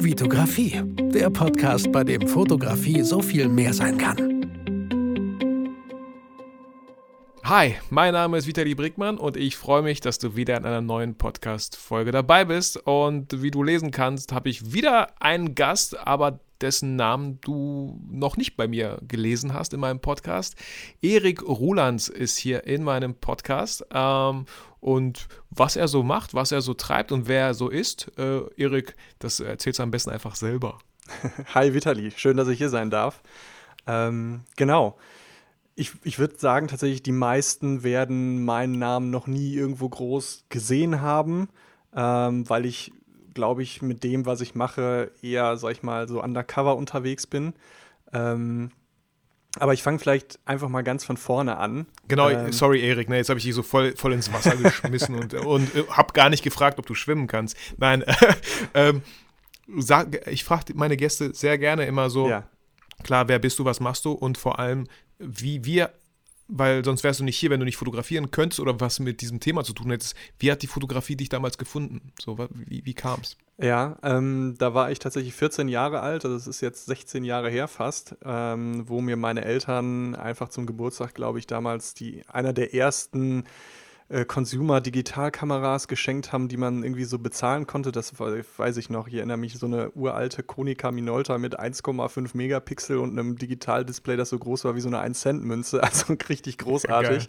Vitografie, der Podcast, bei dem Fotografie so viel mehr sein kann. Hi, mein Name ist Vitali Brickmann und ich freue mich, dass du wieder in einer neuen Podcast-Folge dabei bist. Und wie du lesen kannst, habe ich wieder einen Gast, aber dessen Namen du noch nicht bei mir gelesen hast in meinem Podcast. Erik Rulands ist hier in meinem Podcast. Ähm, und was er so macht, was er so treibt und wer er so ist, äh, Erik, das erzählst du am besten einfach selber. Hi Vitali, schön, dass ich hier sein darf. Ähm, genau. Ich, ich würde sagen, tatsächlich, die meisten werden meinen Namen noch nie irgendwo groß gesehen haben, ähm, weil ich glaube ich, mit dem, was ich mache, eher, sag ich mal, so undercover unterwegs bin. Ähm, aber ich fange vielleicht einfach mal ganz von vorne an. Genau, ähm, sorry, Erik, ne, jetzt habe ich dich so voll, voll ins Wasser geschmissen und, und äh, habe gar nicht gefragt, ob du schwimmen kannst. Nein, ähm, sag, ich frage meine Gäste sehr gerne immer so, ja. klar, wer bist du, was machst du und vor allem, wie wir weil sonst wärst du nicht hier, wenn du nicht fotografieren könntest oder was mit diesem Thema zu tun hättest. Wie hat die Fotografie dich damals gefunden? So, wie, wie kam es? Ja, ähm, da war ich tatsächlich 14 Jahre alt, also das ist jetzt 16 Jahre her fast, ähm, wo mir meine Eltern einfach zum Geburtstag, glaube ich, damals die einer der ersten äh, Consumer-Digitalkameras geschenkt haben, die man irgendwie so bezahlen konnte. Das weiß ich noch. Ich erinnere mich so eine uralte Konica Minolta mit 1,5 Megapixel und einem Digitaldisplay, das so groß war wie so eine 1-Cent-Münze. Also richtig großartig.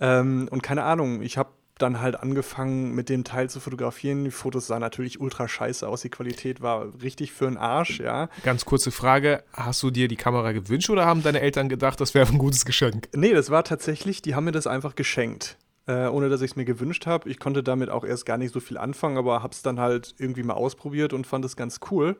Ähm, und keine Ahnung, ich habe dann halt angefangen, mit dem Teil zu fotografieren. Die Fotos sahen natürlich ultra scheiße aus. Die Qualität war richtig für den Arsch, ja. Ganz kurze Frage: Hast du dir die Kamera gewünscht oder haben deine Eltern gedacht, das wäre ein gutes Geschenk? Nee, das war tatsächlich, die haben mir das einfach geschenkt äh, ohne dass ich es mir gewünscht habe. Ich konnte damit auch erst gar nicht so viel anfangen, aber habe es dann halt irgendwie mal ausprobiert und fand es ganz cool.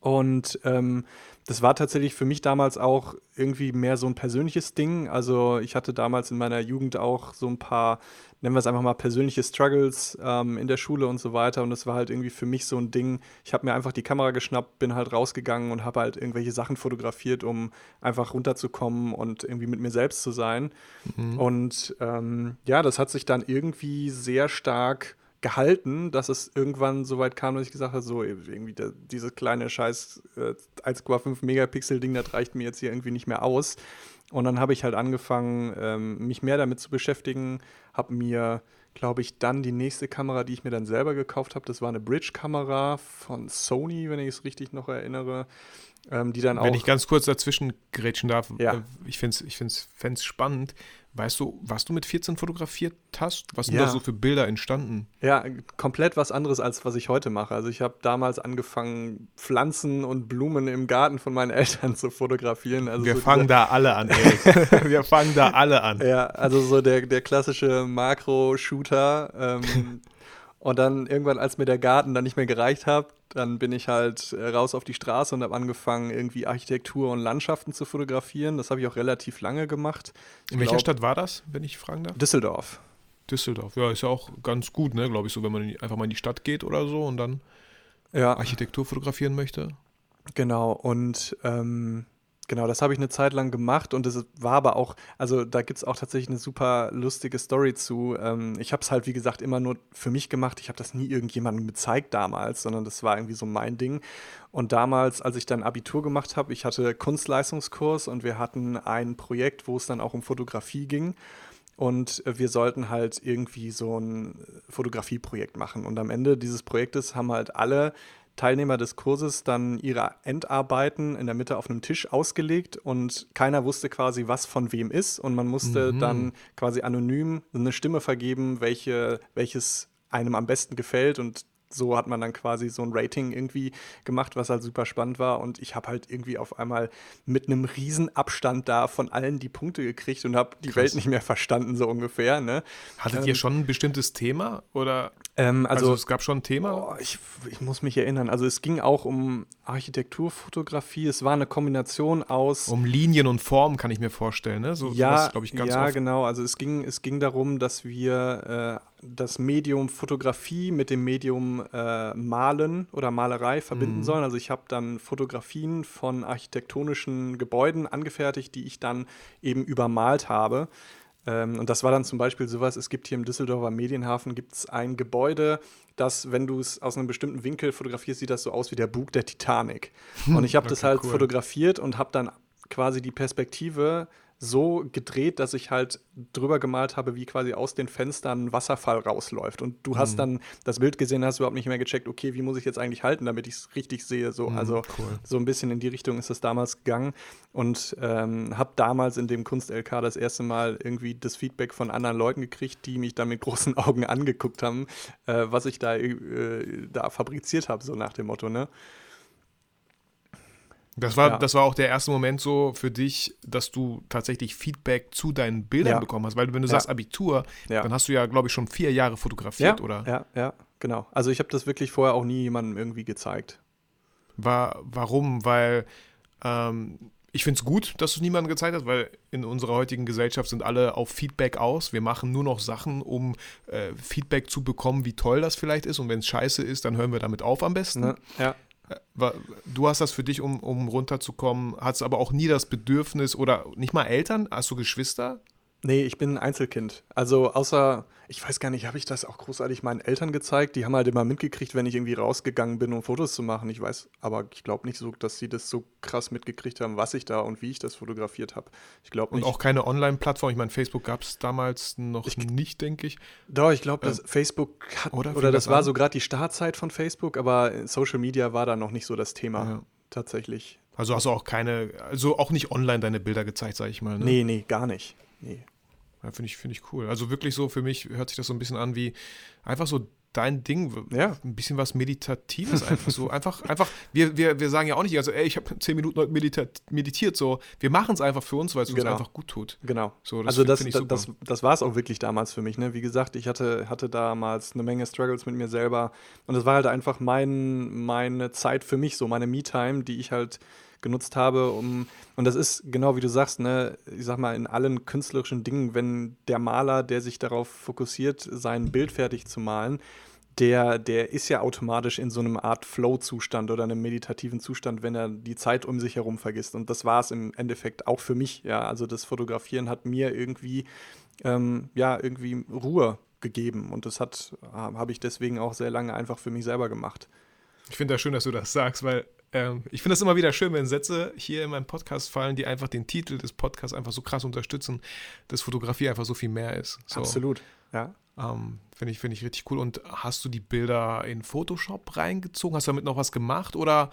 Und ähm, das war tatsächlich für mich damals auch irgendwie mehr so ein persönliches Ding. Also ich hatte damals in meiner Jugend auch so ein paar, nennen wir es einfach mal persönliche Struggles ähm, in der Schule und so weiter. Und das war halt irgendwie für mich so ein Ding. Ich habe mir einfach die Kamera geschnappt, bin halt rausgegangen und habe halt irgendwelche Sachen fotografiert, um einfach runterzukommen und irgendwie mit mir selbst zu sein. Mhm. Und ähm, ja, das hat sich dann irgendwie sehr stark gehalten, dass es irgendwann so weit kam, dass ich gesagt habe, so irgendwie der, dieses kleine scheiß äh, 1,5 Megapixel Ding, das reicht mir jetzt hier irgendwie nicht mehr aus. Und dann habe ich halt angefangen, ähm, mich mehr damit zu beschäftigen, habe mir, glaube ich, dann die nächste Kamera, die ich mir dann selber gekauft habe, das war eine Bridge-Kamera von Sony, wenn ich es richtig noch erinnere. Ähm, die dann Wenn ich ganz kurz dazwischen grätschen darf, ja. äh, ich finde es ich find's, spannend, Weißt du, was du mit 14 fotografiert hast? Was sind ja. da so für Bilder entstanden? Ja, komplett was anderes, als was ich heute mache. Also ich habe damals angefangen, Pflanzen und Blumen im Garten von meinen Eltern zu fotografieren. Also Wir so fangen da alle an, Erik. Wir fangen da alle an. Ja, also so der, der klassische Makro-Shooter. Ähm, und dann irgendwann, als mir der Garten dann nicht mehr gereicht hat, dann bin ich halt äh, raus auf die Straße und habe angefangen, irgendwie Architektur und Landschaften zu fotografieren. Das habe ich auch relativ lange gemacht. Ich In welcher glaub, Stadt war das, wenn ich fragen darf? Düsseldorf. Düsseldorf, ja, ist ja auch ganz gut, ne, glaube ich, so, wenn man einfach mal in die Stadt geht oder so und dann ja. Architektur fotografieren möchte. Genau, und ähm, Genau, das habe ich eine Zeit lang gemacht und es war aber auch, also da gibt es auch tatsächlich eine super lustige Story zu. Ähm, ich habe es halt, wie gesagt, immer nur für mich gemacht. Ich habe das nie irgendjemandem gezeigt damals, sondern das war irgendwie so mein Ding. Und damals, als ich dann Abitur gemacht habe, ich hatte Kunstleistungskurs und wir hatten ein Projekt, wo es dann auch um Fotografie ging. Und wir sollten halt irgendwie so ein Fotografieprojekt machen. Und am Ende dieses Projektes haben halt alle Teilnehmer des Kurses dann ihre Endarbeiten in der Mitte auf einem Tisch ausgelegt und keiner wusste quasi, was von wem ist. Und man musste mhm. dann quasi anonym eine Stimme vergeben, welche, welches einem am besten gefällt. Und so hat man dann quasi so ein Rating irgendwie gemacht, was halt super spannend war. Und ich habe halt irgendwie auf einmal mit einem riesen Abstand da von allen die Punkte gekriegt und habe die Krass. Welt nicht mehr verstanden, so ungefähr. Ne? Hattet ähm, ihr schon ein bestimmtes Thema? Oder? Ähm, also, also, es gab schon ein Thema? Oh, ich, ich, muss mich erinnern. Also es ging auch um Architekturfotografie. Es war eine Kombination aus. Um Linien und Formen, kann ich mir vorstellen. Ne? So, ja, ich, ganz ja genau. Also es ging, es ging darum, dass wir äh, das Medium Fotografie mit dem Medium äh, Malen oder Malerei verbinden mhm. sollen. Also ich habe dann Fotografien von architektonischen Gebäuden angefertigt, die ich dann eben übermalt habe. Ähm, und das war dann zum Beispiel sowas, es gibt hier im Düsseldorfer Medienhafen gibt's ein Gebäude, das, wenn du es aus einem bestimmten Winkel fotografierst, sieht das so aus wie der Bug der Titanic. Und ich habe okay, das halt cool. fotografiert und habe dann quasi die Perspektive so gedreht, dass ich halt drüber gemalt habe, wie quasi aus den Fenstern ein Wasserfall rausläuft. Und du hast mhm. dann das Bild gesehen, hast überhaupt nicht mehr gecheckt, okay, wie muss ich jetzt eigentlich halten, damit ich es richtig sehe. So, mhm, also cool. so ein bisschen in die Richtung ist das damals gegangen. Und ähm, habe damals in dem Kunst-LK das erste Mal irgendwie das Feedback von anderen Leuten gekriegt, die mich dann mit großen Augen angeguckt haben, äh, was ich da, äh, da fabriziert habe, so nach dem Motto, ne? Das war, ja. das war auch der erste Moment so für dich, dass du tatsächlich Feedback zu deinen Bildern ja. bekommen hast. Weil wenn du ja. sagst Abitur, dann hast du ja, glaube ich, schon vier Jahre fotografiert, oder? Ja, ja, genau. Also ich habe das wirklich vorher auch nie jemandem irgendwie gezeigt. War, warum? Weil ähm, ich finde es gut, dass du niemandem gezeigt hast, weil in unserer heutigen Gesellschaft sind alle auf Feedback aus. Wir machen nur noch Sachen, um äh, Feedback zu bekommen, wie toll das vielleicht ist. Und wenn es scheiße ist, dann hören wir damit auf am besten. Ne? Ja. Du hast das für dich, um, um runterzukommen, hast aber auch nie das Bedürfnis oder nicht mal Eltern? Hast du Geschwister? Nee, ich bin ein Einzelkind. Also außer, ich weiß gar nicht, habe ich das auch großartig meinen Eltern gezeigt? Die haben halt immer mitgekriegt, wenn ich irgendwie rausgegangen bin, um Fotos zu machen. Ich weiß, aber ich glaube nicht so, dass sie das so krass mitgekriegt haben, was ich da und wie ich das fotografiert habe. Ich glaube nicht. Und auch keine Online-Plattform. Ich meine, Facebook gab es damals noch ich, nicht, denke ich. Doch, ich glaube, dass ähm, Facebook hat, oder, oder das, das war so gerade die Startzeit von Facebook, aber Social Media war da noch nicht so das Thema. Ja. Tatsächlich. Also hast du auch keine, also auch nicht online deine Bilder gezeigt, sag ich mal. Ne? Nee, nee, gar nicht. Nee. Ja, finde ich, find ich cool. Also wirklich so, für mich hört sich das so ein bisschen an wie einfach so dein Ding, ja. ein bisschen was Meditatives einfach so. Einfach, einfach, wir, wir, wir sagen ja auch nicht, also ey, ich habe zehn Minuten heute meditiert, meditiert so. Wir machen es einfach für uns, weil es genau. uns einfach gut tut. Genau. So, das also das, das, das, das war es auch wirklich damals für mich. Ne? Wie gesagt, ich hatte, hatte damals eine Menge Struggles mit mir selber und es war halt einfach mein, meine Zeit für mich, so meine Me-Time, die ich halt genutzt habe, um, und das ist genau wie du sagst, ne, ich sag mal, in allen künstlerischen Dingen, wenn der Maler, der sich darauf fokussiert, sein Bild fertig zu malen, der, der ist ja automatisch in so einem Art Flow-Zustand oder einem meditativen Zustand, wenn er die Zeit um sich herum vergisst. Und das war es im Endeffekt auch für mich, ja. Also das Fotografieren hat mir irgendwie, ähm, ja, irgendwie Ruhe gegeben. Und das habe ich deswegen auch sehr lange einfach für mich selber gemacht. Ich finde das schön, dass du das sagst, weil ähm, ich finde es immer wieder schön, wenn Sätze hier in meinem Podcast fallen, die einfach den Titel des Podcasts einfach so krass unterstützen, dass Fotografie einfach so viel mehr ist. So. Absolut, ja. Ähm, finde ich, find ich richtig cool. Und hast du die Bilder in Photoshop reingezogen? Hast du damit noch was gemacht? Oder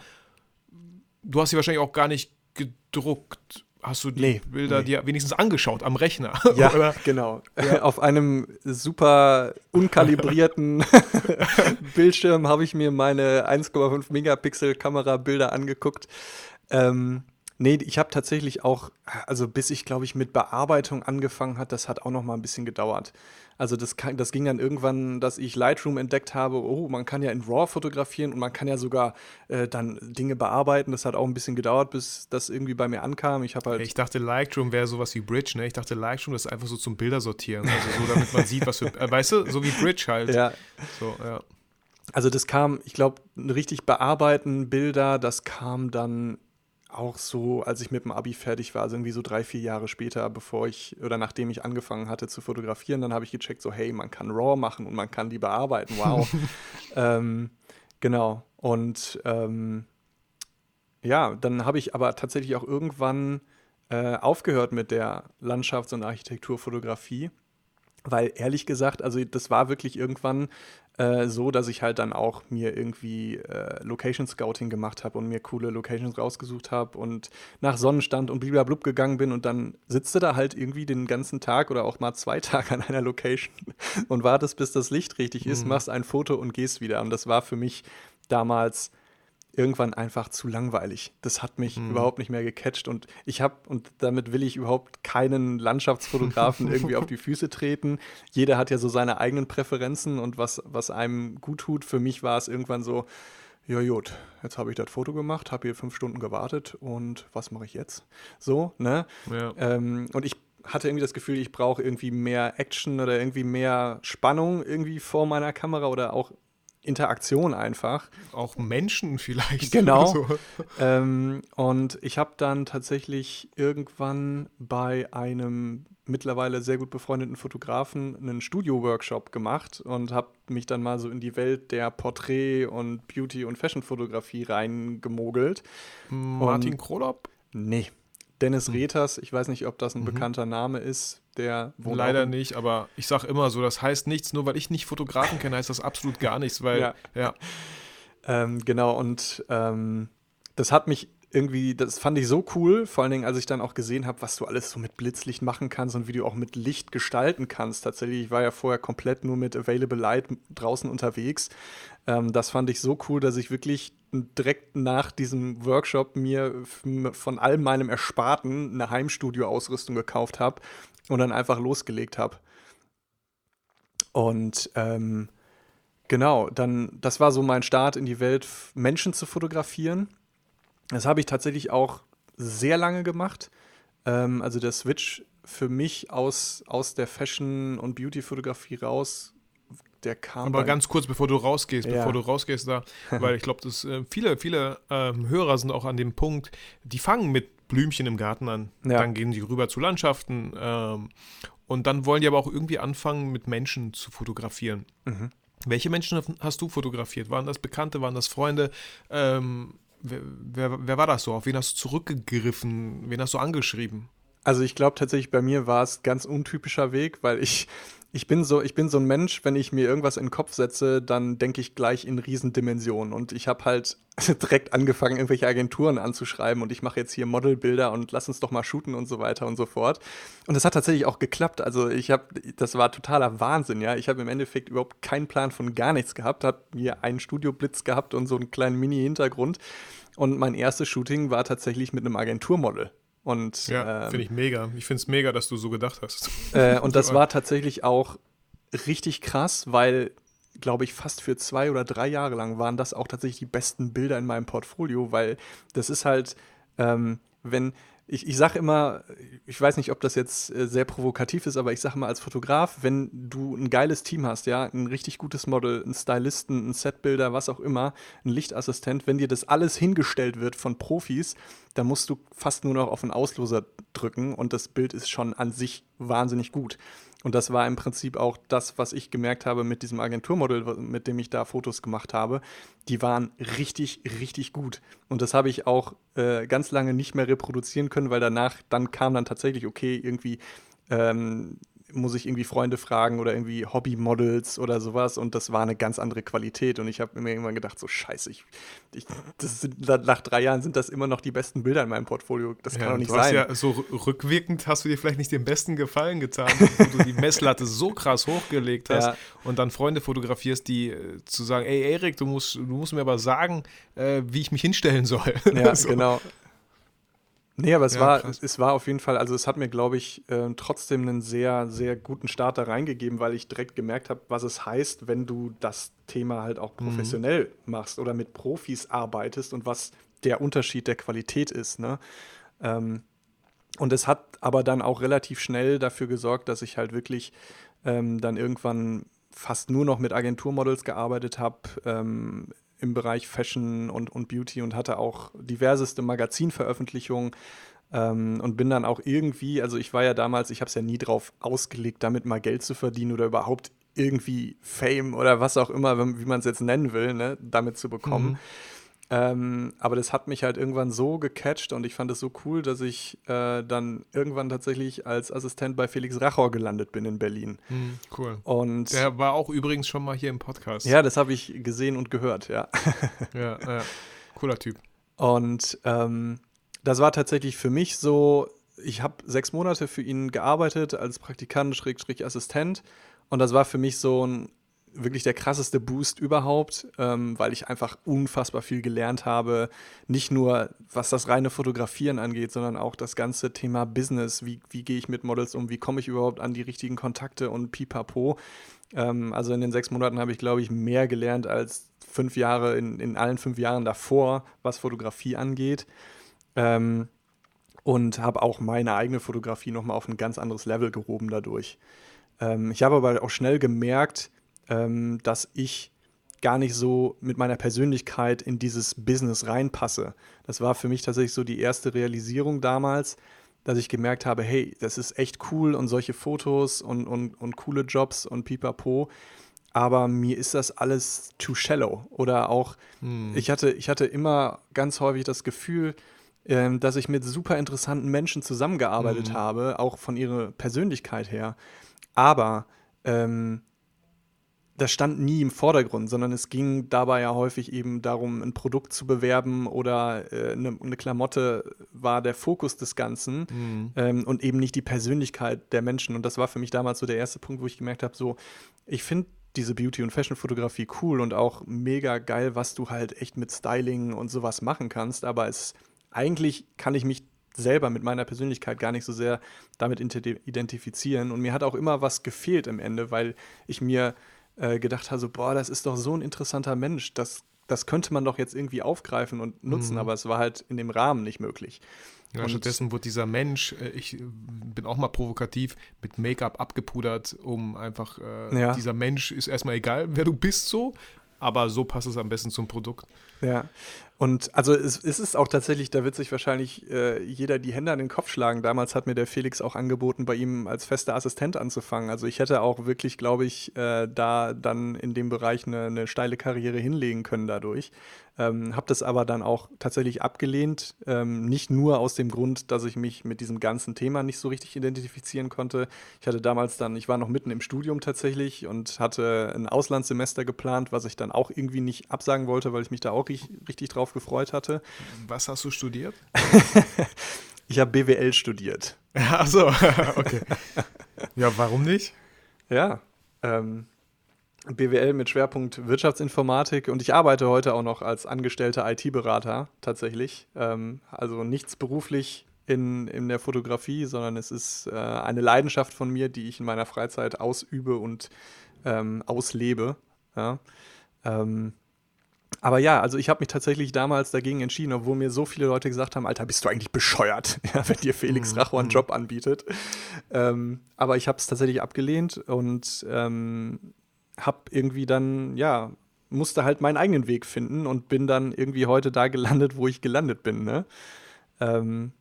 du hast sie wahrscheinlich auch gar nicht gedruckt? Hast du die nee, Bilder nee. dir wenigstens angeschaut am Rechner. Ja, genau. Ja. Auf einem super unkalibrierten Bildschirm habe ich mir meine 1,5 Megapixel Kamera Bilder angeguckt. Ähm, Nee, ich habe tatsächlich auch, also bis ich, glaube ich, mit Bearbeitung angefangen hat, das hat auch noch mal ein bisschen gedauert. Also das, kann, das ging dann irgendwann, dass ich Lightroom entdeckt habe, oh, man kann ja in RAW fotografieren und man kann ja sogar äh, dann Dinge bearbeiten. Das hat auch ein bisschen gedauert, bis das irgendwie bei mir ankam. Ich halt Ich dachte, Lightroom wäre sowas wie Bridge, ne? Ich dachte, Lightroom ist einfach so zum Bilder sortieren. Also so, damit man sieht, was für, äh, weißt du, so wie Bridge halt. Ja. So, ja. Also das kam, ich glaube, richtig bearbeiten Bilder, das kam dann auch so, als ich mit dem Abi fertig war, also irgendwie so drei, vier Jahre später, bevor ich oder nachdem ich angefangen hatte zu fotografieren, dann habe ich gecheckt, so hey, man kann RAW machen und man kann die bearbeiten, wow. ähm, genau. Und ähm, ja, dann habe ich aber tatsächlich auch irgendwann äh, aufgehört mit der Landschafts- und Architekturfotografie weil ehrlich gesagt, also das war wirklich irgendwann äh, so, dass ich halt dann auch mir irgendwie äh, Location Scouting gemacht habe und mir coole Locations rausgesucht habe und nach Sonnenstand und blub gegangen bin und dann sitzt du da halt irgendwie den ganzen Tag oder auch mal zwei Tage an einer Location und wartest, bis das Licht richtig ist, mhm. machst ein Foto und gehst wieder. Und das war für mich damals irgendwann einfach zu langweilig. Das hat mich mhm. überhaupt nicht mehr gecatcht und ich habe, und damit will ich überhaupt keinen Landschaftsfotografen irgendwie auf die Füße treten. Jeder hat ja so seine eigenen Präferenzen und was, was einem gut tut. Für mich war es irgendwann so, ja gut, jetzt habe ich das Foto gemacht, habe hier fünf Stunden gewartet und was mache ich jetzt? So, ne? Ja. Ähm, und ich hatte irgendwie das Gefühl, ich brauche irgendwie mehr Action oder irgendwie mehr Spannung irgendwie vor meiner Kamera oder auch Interaktion einfach. Auch Menschen vielleicht. Genau. So. Ähm, und ich habe dann tatsächlich irgendwann bei einem mittlerweile sehr gut befreundeten Fotografen einen Studio-Workshop gemacht und habe mich dann mal so in die Welt der Porträt- und Beauty- und Fashion-Fotografie reingemogelt. Martin Krolop? Nee. Dennis hm. Reters, ich weiß nicht, ob das ein mhm. bekannter Name ist, der Leider nicht, aber ich sage immer so, das heißt nichts, nur weil ich nicht Fotografen kenne, heißt das absolut gar nichts, weil, ja. ja. Ähm, genau, und ähm, das hat mich irgendwie, das fand ich so cool, vor allen Dingen, als ich dann auch gesehen habe, was du alles so mit Blitzlicht machen kannst und wie du auch mit Licht gestalten kannst. Tatsächlich, ich war ja vorher komplett nur mit Available Light draußen unterwegs. Ähm, das fand ich so cool, dass ich wirklich direkt nach diesem Workshop mir von all meinem Ersparten eine Heimstudio-Ausrüstung gekauft habe und dann einfach losgelegt habe. Und ähm, genau, dann, das war so mein Start in die Welt, Menschen zu fotografieren. Das habe ich tatsächlich auch sehr lange gemacht. Ähm, also der Switch für mich aus, aus der Fashion- und Beauty-Fotografie raus, der kam. Aber ganz kurz, bevor du rausgehst, ja. bevor du rausgehst da, weil ich glaube, dass äh, viele, viele ähm, Hörer sind auch an dem Punkt, die fangen mit Blümchen im Garten an. Ja. Dann gehen sie rüber zu Landschaften ähm, und dann wollen die aber auch irgendwie anfangen, mit Menschen zu fotografieren. Mhm. Welche Menschen hast du fotografiert? Waren das Bekannte, waren das Freunde? Ähm, Wer, wer, wer, war das so? Auf wen hast du zurückgegriffen? Wen hast du angeschrieben? Also ich glaube tatsächlich, bei mir war es ganz untypischer Weg, weil ich, ich bin so, ich bin so ein Mensch, wenn ich mir irgendwas in den Kopf setze, dann denke ich gleich in Riesendimensionen. Und ich habe halt direkt angefangen, irgendwelche Agenturen anzuschreiben und ich mache jetzt hier Modelbilder und lass uns doch mal shooten und so weiter und so fort. Und das hat tatsächlich auch geklappt. Also ich habe, das war totaler Wahnsinn, ja. Ich habe im Endeffekt überhaupt keinen Plan von gar nichts gehabt, habe hier einen Studioblitz gehabt und so einen kleinen Mini-Hintergrund. Und mein erstes Shooting war tatsächlich mit einem Agenturmodel. Und, ja, ähm, finde ich mega. Ich finde es mega, dass du so gedacht hast. Äh, und das war tatsächlich auch richtig krass, weil, glaube ich, fast für zwei oder drei Jahre lang waren das auch tatsächlich die besten Bilder in meinem Portfolio, weil das ist halt, ähm, wenn, ich, ich sage immer, ich weiß nicht, ob das jetzt äh, sehr provokativ ist, aber ich sage mal als Fotograf, wenn du ein geiles Team hast, ja, ein richtig gutes Model, einen Stylisten, einen Setbilder, was auch immer, einen Lichtassistent, wenn dir das alles hingestellt wird von Profis, dann musst du fast nur noch auf den Ausloser drücken und das Bild ist schon an sich wahnsinnig gut. Und das war im Prinzip auch das, was ich gemerkt habe mit diesem Agenturmodell, mit dem ich da Fotos gemacht habe. Die waren richtig, richtig gut. Und das habe ich auch äh, ganz lange nicht mehr reproduzieren können, weil danach, dann kam dann tatsächlich, okay, irgendwie ähm, muss ich irgendwie Freunde fragen oder irgendwie Hobbymodels oder sowas und das war eine ganz andere Qualität und ich habe mir irgendwann gedacht, so scheiße, ich, ich sind, nach drei Jahren sind das immer noch die besten Bilder in meinem Portfolio, das kann doch nicht sein. Ja, so rückwirkend hast du dir vielleicht nicht den besten Gefallen getan, wo du die Messlatte so krass hochgelegt hast ja. und dann Freunde fotografierst, die äh, zu sagen, ey Erik, du musst, du musst mir aber sagen, äh, wie ich mich hinstellen soll. Ja, so. genau. Nee, aber es, ja, war, es war auf jeden Fall, also es hat mir, glaube ich, äh, trotzdem einen sehr, sehr guten Start da reingegeben, weil ich direkt gemerkt habe, was es heißt, wenn du das Thema halt auch mhm. professionell mhm. machst oder mit Profis arbeitest und was der Unterschied der Qualität ist. Ne? Ähm, und es hat aber dann auch relativ schnell dafür gesorgt, dass ich halt wirklich ähm, dann irgendwann fast nur noch mit Agenturmodels gearbeitet habe, ähm, im Bereich Fashion und, und Beauty und hatte auch diverseste Magazinveröffentlichungen ähm, und bin dann auch irgendwie, also ich war ja damals, ich habe es ja nie drauf ausgelegt, damit mal Geld zu verdienen oder überhaupt irgendwie Fame oder was auch immer, wie man es jetzt nennen will, ne, damit zu bekommen. Mhm. Ähm, aber das hat mich halt irgendwann so gecatcht und ich fand es so cool, dass ich äh, dann irgendwann tatsächlich als Assistent bei Felix Rachor gelandet bin in Berlin. Mhm, cool. Und Der war auch übrigens schon mal hier im Podcast. Ja, das habe ich gesehen und gehört, ja. ja, ja. Cooler Typ. Und ähm, das war tatsächlich für mich so, ich habe sechs Monate für ihn gearbeitet als Praktikant, Schrägstrich Assistent. Und das war für mich so ein wirklich der krasseste Boost überhaupt, ähm, weil ich einfach unfassbar viel gelernt habe. Nicht nur, was das reine Fotografieren angeht, sondern auch das ganze Thema Business. Wie, wie gehe ich mit Models um? Wie komme ich überhaupt an die richtigen Kontakte und pipapo? Ähm, also in den sechs Monaten habe ich, glaube ich, mehr gelernt als fünf Jahre, in, in allen fünf Jahren davor, was Fotografie angeht. Ähm, und habe auch meine eigene Fotografie nochmal auf ein ganz anderes Level gehoben dadurch. Ähm, ich habe aber auch schnell gemerkt, ähm, dass ich gar nicht so mit meiner Persönlichkeit in dieses Business reinpasse. Das war für mich tatsächlich so die erste Realisierung damals, dass ich gemerkt habe, hey, das ist echt cool und solche Fotos und, und, und coole Jobs und pipapo. Aber mir ist das alles too shallow. Oder auch, hm. ich, hatte, ich hatte immer ganz häufig das Gefühl, ähm, dass ich mit super interessanten Menschen zusammengearbeitet hm. habe, auch von ihrer Persönlichkeit her. Aber ähm, das stand nie im Vordergrund, sondern es ging dabei ja häufig eben darum, ein Produkt zu bewerben oder äh, eine, eine, Klamotte war der Fokus des Ganzen mhm. ähm, und eben nicht die Persönlichkeit der Menschen. Und das war für mich damals so der erste Punkt, wo ich gemerkt habe, so, ich finde diese Beauty- und Fashion-Fotografie cool und auch mega geil, was du halt echt mit Styling und sowas machen kannst, aber es eigentlich kann ich mich selber mit meiner Persönlichkeit gar nicht so sehr damit identifizieren. Und mir hat auch immer was gefehlt im Ende, weil ich mir äh, gedacht habe, so, boah, das ist doch so ein interessanter Mensch, das, das könnte man doch jetzt irgendwie aufgreifen und nutzen, mhm. aber es war halt in dem Rahmen nicht möglich. Ja, stattdessen wurde dieser Mensch, äh, ich äh, bin auch mal provokativ, mit Make-up abgepudert, um einfach, äh, ja. dieser Mensch ist erstmal egal, wer du bist so, aber so passt es am besten zum Produkt. Ja, und also es, es ist auch tatsächlich, da wird sich wahrscheinlich äh, jeder die Hände an den Kopf schlagen. Damals hat mir der Felix auch angeboten, bei ihm als fester Assistent anzufangen. Also ich hätte auch wirklich, glaube ich, äh, da dann in dem Bereich eine, eine steile Karriere hinlegen können dadurch. Ähm, habe das aber dann auch tatsächlich abgelehnt. Ähm, nicht nur aus dem Grund, dass ich mich mit diesem ganzen Thema nicht so richtig identifizieren konnte. Ich hatte damals dann, ich war noch mitten im Studium tatsächlich und hatte ein Auslandssemester geplant, was ich dann auch irgendwie nicht absagen wollte, weil ich mich da auch richtig, richtig drauf gefreut hatte. Was hast du studiert? ich habe BWL studiert. Ach so, okay. Ja, warum nicht? Ja, ähm, BWL mit Schwerpunkt Wirtschaftsinformatik und ich arbeite heute auch noch als angestellter IT-Berater tatsächlich. Ähm, also nichts beruflich in, in der Fotografie, sondern es ist äh, eine Leidenschaft von mir, die ich in meiner Freizeit ausübe und ähm, auslebe. Ja. Ähm, aber ja, also ich habe mich tatsächlich damals dagegen entschieden, obwohl mir so viele Leute gesagt haben, Alter, bist du eigentlich bescheuert, ja, wenn dir Felix mhm. Racho einen mhm. Job anbietet. Ähm, aber ich habe es tatsächlich abgelehnt und ähm, habe irgendwie dann, ja, musste halt meinen eigenen Weg finden und bin dann irgendwie heute da gelandet, wo ich gelandet bin, ne? Ähm,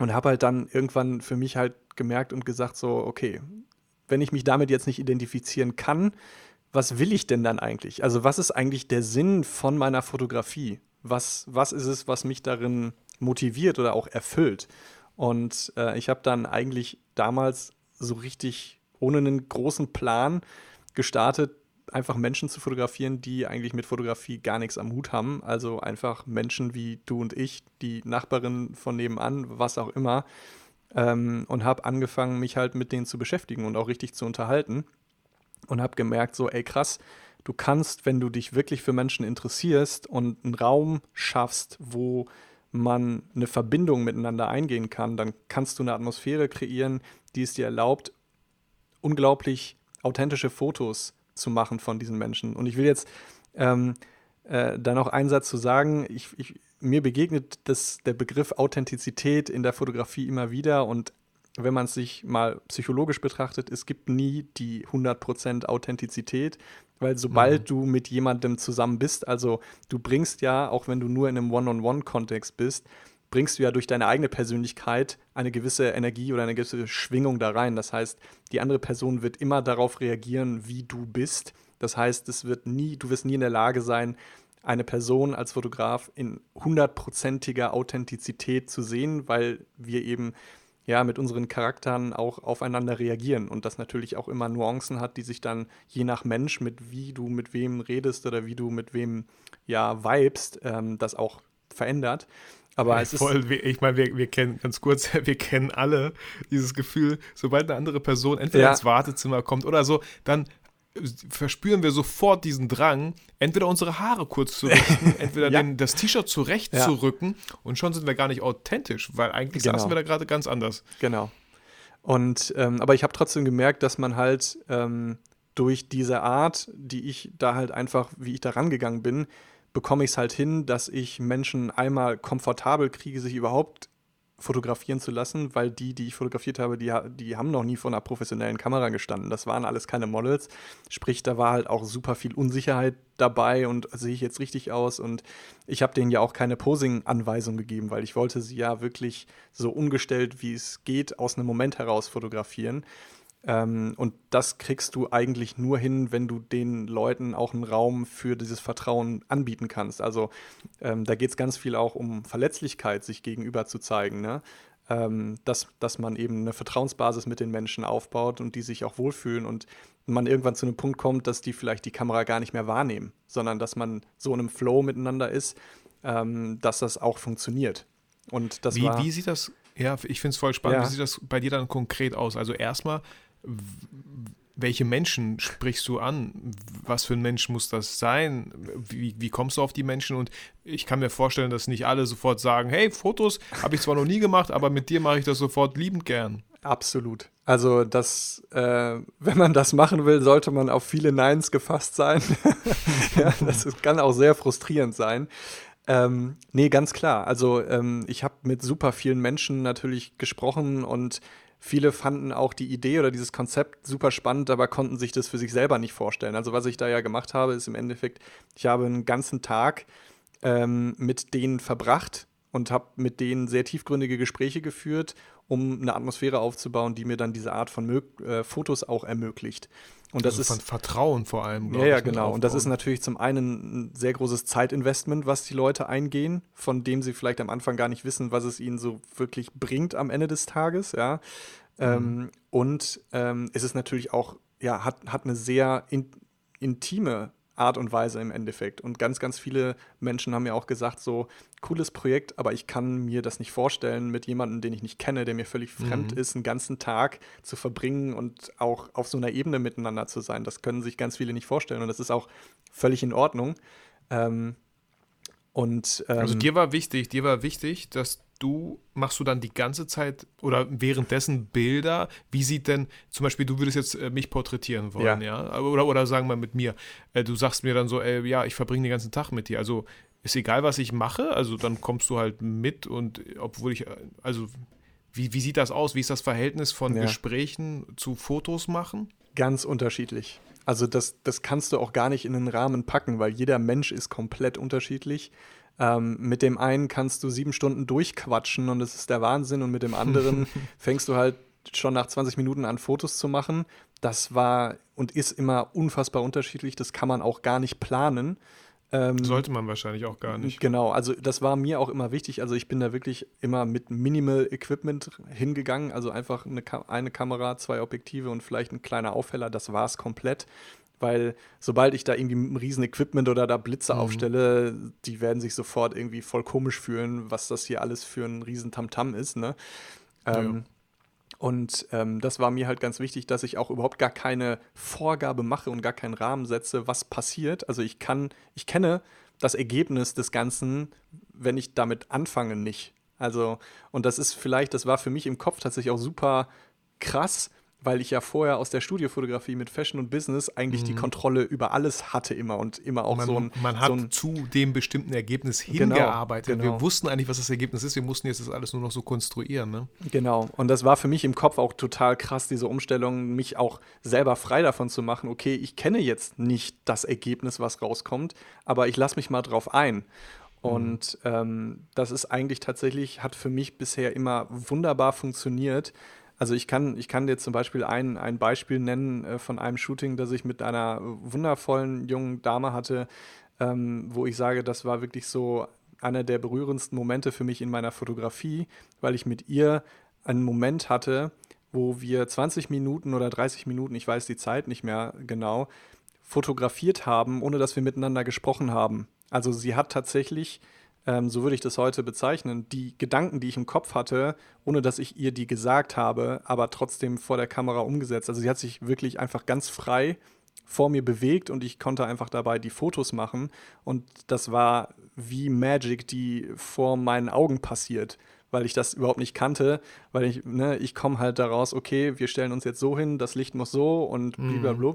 und habe halt dann irgendwann für mich halt gemerkt und gesagt so, okay, wenn ich mich damit jetzt nicht identifizieren kann, was will ich denn dann eigentlich? Also was ist eigentlich der Sinn von meiner Fotografie? Was, was ist es, was mich darin motiviert oder auch erfüllt? Und äh, ich habe dann eigentlich damals so richtig ohne einen großen Plan gestartet, einfach Menschen zu fotografieren, die eigentlich mit Fotografie gar nichts am Hut haben. Also einfach Menschen wie du und ich, die Nachbarin von nebenan, was auch immer. Ähm, und habe angefangen, mich halt mit denen zu beschäftigen und auch richtig zu unterhalten. Und habe gemerkt, so, ey krass, du kannst, wenn du dich wirklich für Menschen interessierst und einen Raum schaffst, wo man eine Verbindung miteinander eingehen kann, dann kannst du eine Atmosphäre kreieren, die es dir erlaubt, unglaublich authentische Fotos zu machen von diesen Menschen. Und ich will jetzt ähm, äh, da noch einen Satz zu sagen. Ich, ich, mir begegnet das, der Begriff Authentizität in der Fotografie immer wieder und wenn man es sich mal psychologisch betrachtet, es gibt nie die 100% Authentizität, weil sobald mhm. du mit jemandem zusammen bist, also du bringst ja, auch wenn du nur in einem One-on-One-Kontext bist, bringst du ja durch deine eigene Persönlichkeit eine gewisse Energie oder eine gewisse Schwingung da rein. Das heißt, die andere Person wird immer darauf reagieren, wie du bist. Das heißt, es wird nie, du wirst nie in der Lage sein, eine Person als Fotograf in hundertprozentiger Authentizität zu sehen, weil wir eben ja mit unseren Charakteren auch aufeinander reagieren und das natürlich auch immer Nuancen hat, die sich dann je nach Mensch, mit wie du mit wem redest oder wie du mit wem ja vibest, ähm, das auch verändert. Aber es Voll, ist. ich meine, wir, wir kennen, ganz kurz, wir kennen alle dieses Gefühl, sobald eine andere Person entweder ja. ins Wartezimmer kommt oder so, dann verspüren wir sofort diesen Drang, entweder unsere Haare kurz zu richten, entweder ja. den, das T-Shirt zurechtzurücken ja. und schon sind wir gar nicht authentisch, weil eigentlich genau. saßen wir da gerade ganz anders. Genau. Und ähm, aber ich habe trotzdem gemerkt, dass man halt ähm, durch diese Art, die ich da halt einfach, wie ich da rangegangen bin, bekomme ich es halt hin, dass ich Menschen einmal komfortabel kriege, sich überhaupt fotografieren zu lassen, weil die, die ich fotografiert habe, die, die haben noch nie vor einer professionellen Kamera gestanden. Das waren alles keine Models. Sprich, da war halt auch super viel Unsicherheit dabei und sehe ich jetzt richtig aus. Und ich habe denen ja auch keine Posing-Anweisung gegeben, weil ich wollte sie ja wirklich so ungestellt, wie es geht, aus einem Moment heraus fotografieren. Ähm, und das kriegst du eigentlich nur hin, wenn du den Leuten auch einen Raum für dieses Vertrauen anbieten kannst. Also ähm, da geht es ganz viel auch um Verletzlichkeit, sich gegenüber zu zeigen. Ne? Ähm, dass, dass man eben eine Vertrauensbasis mit den Menschen aufbaut und die sich auch wohlfühlen und man irgendwann zu einem Punkt kommt, dass die vielleicht die Kamera gar nicht mehr wahrnehmen, sondern dass man so in einem Flow miteinander ist, ähm, dass das auch funktioniert. Und das wie, war, wie sieht das, ja, ich finde es voll spannend, Ja. wie sieht das bei dir dann konkret aus? Also erstmal, welche Menschen sprichst du an? Was für ein Mensch muss das sein? Wie, wie kommst du auf die Menschen? Und ich kann mir vorstellen, dass nicht alle sofort sagen, hey, Fotos habe ich zwar noch nie gemacht, aber mit dir mache ich das sofort liebend gern. Absolut. Also das, äh, wenn man das machen will, sollte man auf viele Neins gefasst sein. ja, das ist, kann auch sehr frustrierend sein. Ähm, nee, ganz klar. Also ähm, ich habe mit super vielen Menschen natürlich gesprochen und viele fanden auch die Idee oder dieses Konzept super spannend, aber konnten sich das für sich selber nicht vorstellen. Also was ich da ja gemacht habe, ist im Endeffekt, ich habe einen ganzen Tag ähm, mit denen verbracht und habe mit denen sehr tiefgründige Gespräche geführt, um eine Atmosphäre aufzubauen, die mir dann diese Art von Mög äh, Fotos auch ermöglicht. Und das also ist Vertrauen vor allem. ja, ja, genau. Und das ist natürlich zum einen ein sehr großes Zeitinvestment, was die Leute eingehen, von dem sie vielleicht am Anfang gar nicht wissen, was es ihnen so wirklich bringt am Ende des Tages, ja. Ähm, und ähm, es ist natürlich auch, ja, hat, hat eine sehr in, intime Art und Weise im Endeffekt. Und ganz, ganz viele Menschen haben mir auch gesagt, so, cooles Projekt, aber ich kann mir das nicht vorstellen, mit jemandem, den ich nicht kenne, der mir völlig fremd Mhm. ist, einen ganzen Tag zu verbringen und auch auf so einer Ebene miteinander zu sein. Das können sich ganz viele nicht vorstellen und das ist auch völlig in Ordnung. Ähm, und ähm, Also dir war wichtig, dir war wichtig, dass du, machst du dann die ganze Zeit oder währenddessen Bilder, wie sieht denn, zum Beispiel, du würdest jetzt äh, mich porträtieren wollen, ja, Oder, oder sagen wir mit mir, äh, du sagst mir dann so, ey, ja, ich verbringe den ganzen Tag mit dir, also ist egal, was ich mache, also dann kommst du halt mit und äh, obwohl ich, also wie, wie sieht das aus, wie ist das Verhältnis von Ja. Gesprächen zu Fotos machen? Ganz unterschiedlich. Also das, das kannst du auch gar nicht in einen Rahmen packen, weil jeder Mensch ist komplett unterschiedlich. Ähm, mit dem einen kannst du sieben Stunden durchquatschen und das ist der Wahnsinn und mit dem anderen fängst du halt schon nach 20 Minuten an Fotos zu machen. Das war und ist immer unfassbar unterschiedlich. Das kann man auch gar nicht planen. Ähm, Sollte man wahrscheinlich auch gar nicht. Genau, also das war mir auch immer wichtig. Also ich bin da wirklich immer mit Minimal Equipment hingegangen. Also einfach eine, Ka eine Kamera, zwei Objektive und vielleicht ein kleiner Aufheller. Das war es komplett. Weil sobald ich da irgendwie ein riesen Equipment oder da Blitze Mhm. aufstelle, die werden sich sofort irgendwie voll komisch fühlen, was das hier alles für ein riesen Tamtam ist. Ne? Ähm, Und ähm, das war mir halt ganz wichtig, dass ich auch überhaupt gar keine Vorgabe mache und gar keinen Rahmen setze, was passiert. Also ich kann, ich kenne das Ergebnis des Ganzen, wenn ich damit anfange, nicht. Also, und das ist vielleicht, das war für mich im Kopf tatsächlich auch super krass, weil ich ja vorher aus der Studiofotografie mit Fashion und Business eigentlich die Kontrolle über alles hatte immer und immer auch Mhm. man, so ein man hat so ein, zu dem bestimmten Ergebnis Genau, hingearbeitet. genau. Wir wussten eigentlich, was das Ergebnis ist. Wir mussten jetzt das alles nur noch so konstruieren. Ne? Genau, und das war für mich im Kopf auch total krass, diese Umstellung, mich auch selber frei davon zu machen, okay, ich kenne jetzt nicht das Ergebnis, was rauskommt, aber ich lasse mich mal drauf ein. Und ähm, das ist eigentlich tatsächlich, hat für mich bisher immer wunderbar funktioniert. Also ich kann, ich kann dir zum Beispiel ein, ein Beispiel nennen äh, von einem Shooting, das ich mit einer wundervollen jungen Dame hatte, ähm, wo ich sage, das war wirklich so einer der berührendsten Momente für mich in meiner Fotografie, weil ich mit ihr einen Moment hatte, wo wir 20 Minuten oder 30 Minuten, ich weiß die Zeit nicht mehr genau, fotografiert haben, ohne dass wir miteinander gesprochen haben. Also sie hat tatsächlich, ähm, so würde ich das heute bezeichnen, die Gedanken, die ich im Kopf hatte, ohne dass ich ihr die gesagt habe, aber trotzdem vor der Kamera umgesetzt. Also sie hat sich wirklich einfach ganz frei vor mir bewegt und ich konnte einfach dabei die Fotos machen. Und das war wie Magic, die vor meinen Augen passiert, weil ich das überhaupt nicht kannte, weil ich, ne, ich komme halt daraus, okay, wir stellen uns jetzt so hin, das Licht muss so und blablabla.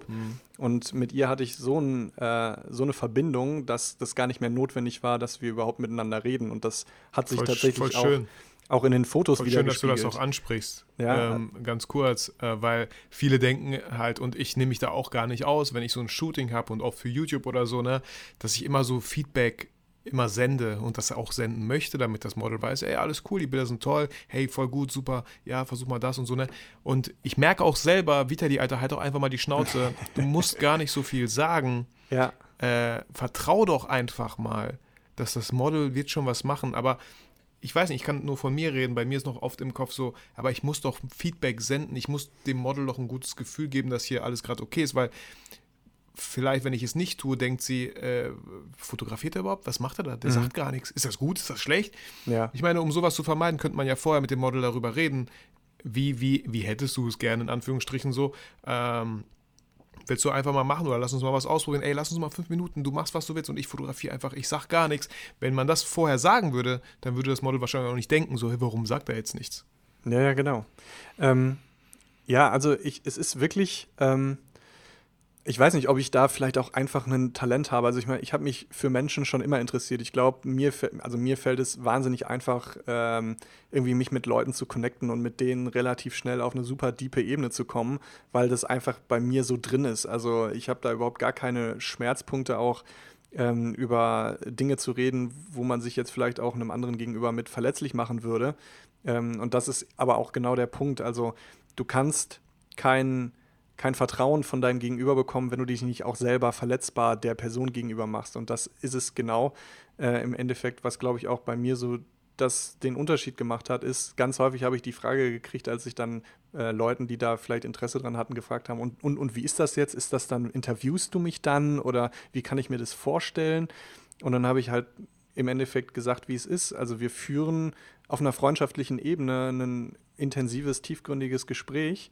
Und mit ihr hatte ich so, ein, äh, so eine Verbindung, dass das gar nicht mehr notwendig war, dass wir überhaupt miteinander reden. Und das hat sich Voll, tatsächlich voll auch auch in den Fotos Voll wieder schön, dass du das auch ansprichst. Ja. Ähm, ganz kurz, äh, weil viele denken halt, und ich nehme mich da auch gar nicht aus, wenn ich so ein Shooting habe und auch für YouTube oder so, ne, dass ich immer so Feedback immer sende und das auch senden möchte, damit das Model weiß, ey, alles cool, die Bilder sind toll, hey, voll gut, super, ja, versuch mal das und so, ne? Und ich merke auch selber, Vitali, Alter, halt doch einfach mal die Schnauze, du musst gar nicht so viel sagen, Ja, äh, vertrau doch einfach mal, dass das Model wird schon was machen, aber ich weiß nicht, ich kann nur von mir reden, bei mir ist noch oft im Kopf so, aber ich muss doch Feedback senden, ich muss dem Model doch ein gutes Gefühl geben, dass hier alles gerade okay ist, weil vielleicht, wenn ich es nicht tue, denkt sie, äh, fotografiert er überhaupt? Was macht er da? Der sagt gar nichts. Ist das gut? Ist das schlecht? ja. Ich meine, um sowas zu vermeiden, könnte man ja vorher mit dem Model darüber reden. Wie, wie, wie hättest du es gerne, in Anführungsstrichen so? Ähm, willst du einfach mal machen oder lass uns mal was ausprobieren? Ey, lass uns mal fünf Minuten, du machst, was du willst und ich fotografiere einfach, ich sag gar nichts. Wenn man das vorher sagen würde, dann würde das Model wahrscheinlich auch nicht denken, so, hey, warum sagt er jetzt nichts? Ja, ja, genau. Ähm, ja, also ich, es ist wirklich, ähm, ich weiß nicht, ob ich da vielleicht auch einfach ein Talent habe. Also ich meine, ich habe mich für Menschen schon immer interessiert. Ich glaube, mir, also mir fällt es wahnsinnig einfach, ähm, irgendwie mich mit Leuten zu connecten und mit denen relativ schnell auf eine super diepe Ebene zu kommen, weil das einfach bei mir so drin ist. Also ich habe da überhaupt gar keine Schmerzpunkte auch ähm, über Dinge zu reden, wo man sich jetzt vielleicht auch einem anderen gegenüber mit verletzlich machen würde. Ähm, und das ist aber auch genau der Punkt. Also du kannst kein, kein Vertrauen von deinem Gegenüber bekommen, wenn du dich nicht auch selber verletzbar der Person gegenüber machst. Und das ist es genau äh, im Endeffekt, was glaube ich auch bei mir so das den Unterschied gemacht hat, ist, ganz häufig habe ich die Frage gekriegt, als ich dann äh, Leuten, die da vielleicht Interesse dran hatten, gefragt haben, und, und, und wie ist das jetzt? Ist das dann, interviewst du mich dann oder wie kann ich mir das vorstellen? Und dann habe ich halt im Endeffekt gesagt, wie es ist. Also wir führen auf einer freundschaftlichen Ebene ein intensives, tiefgründiges Gespräch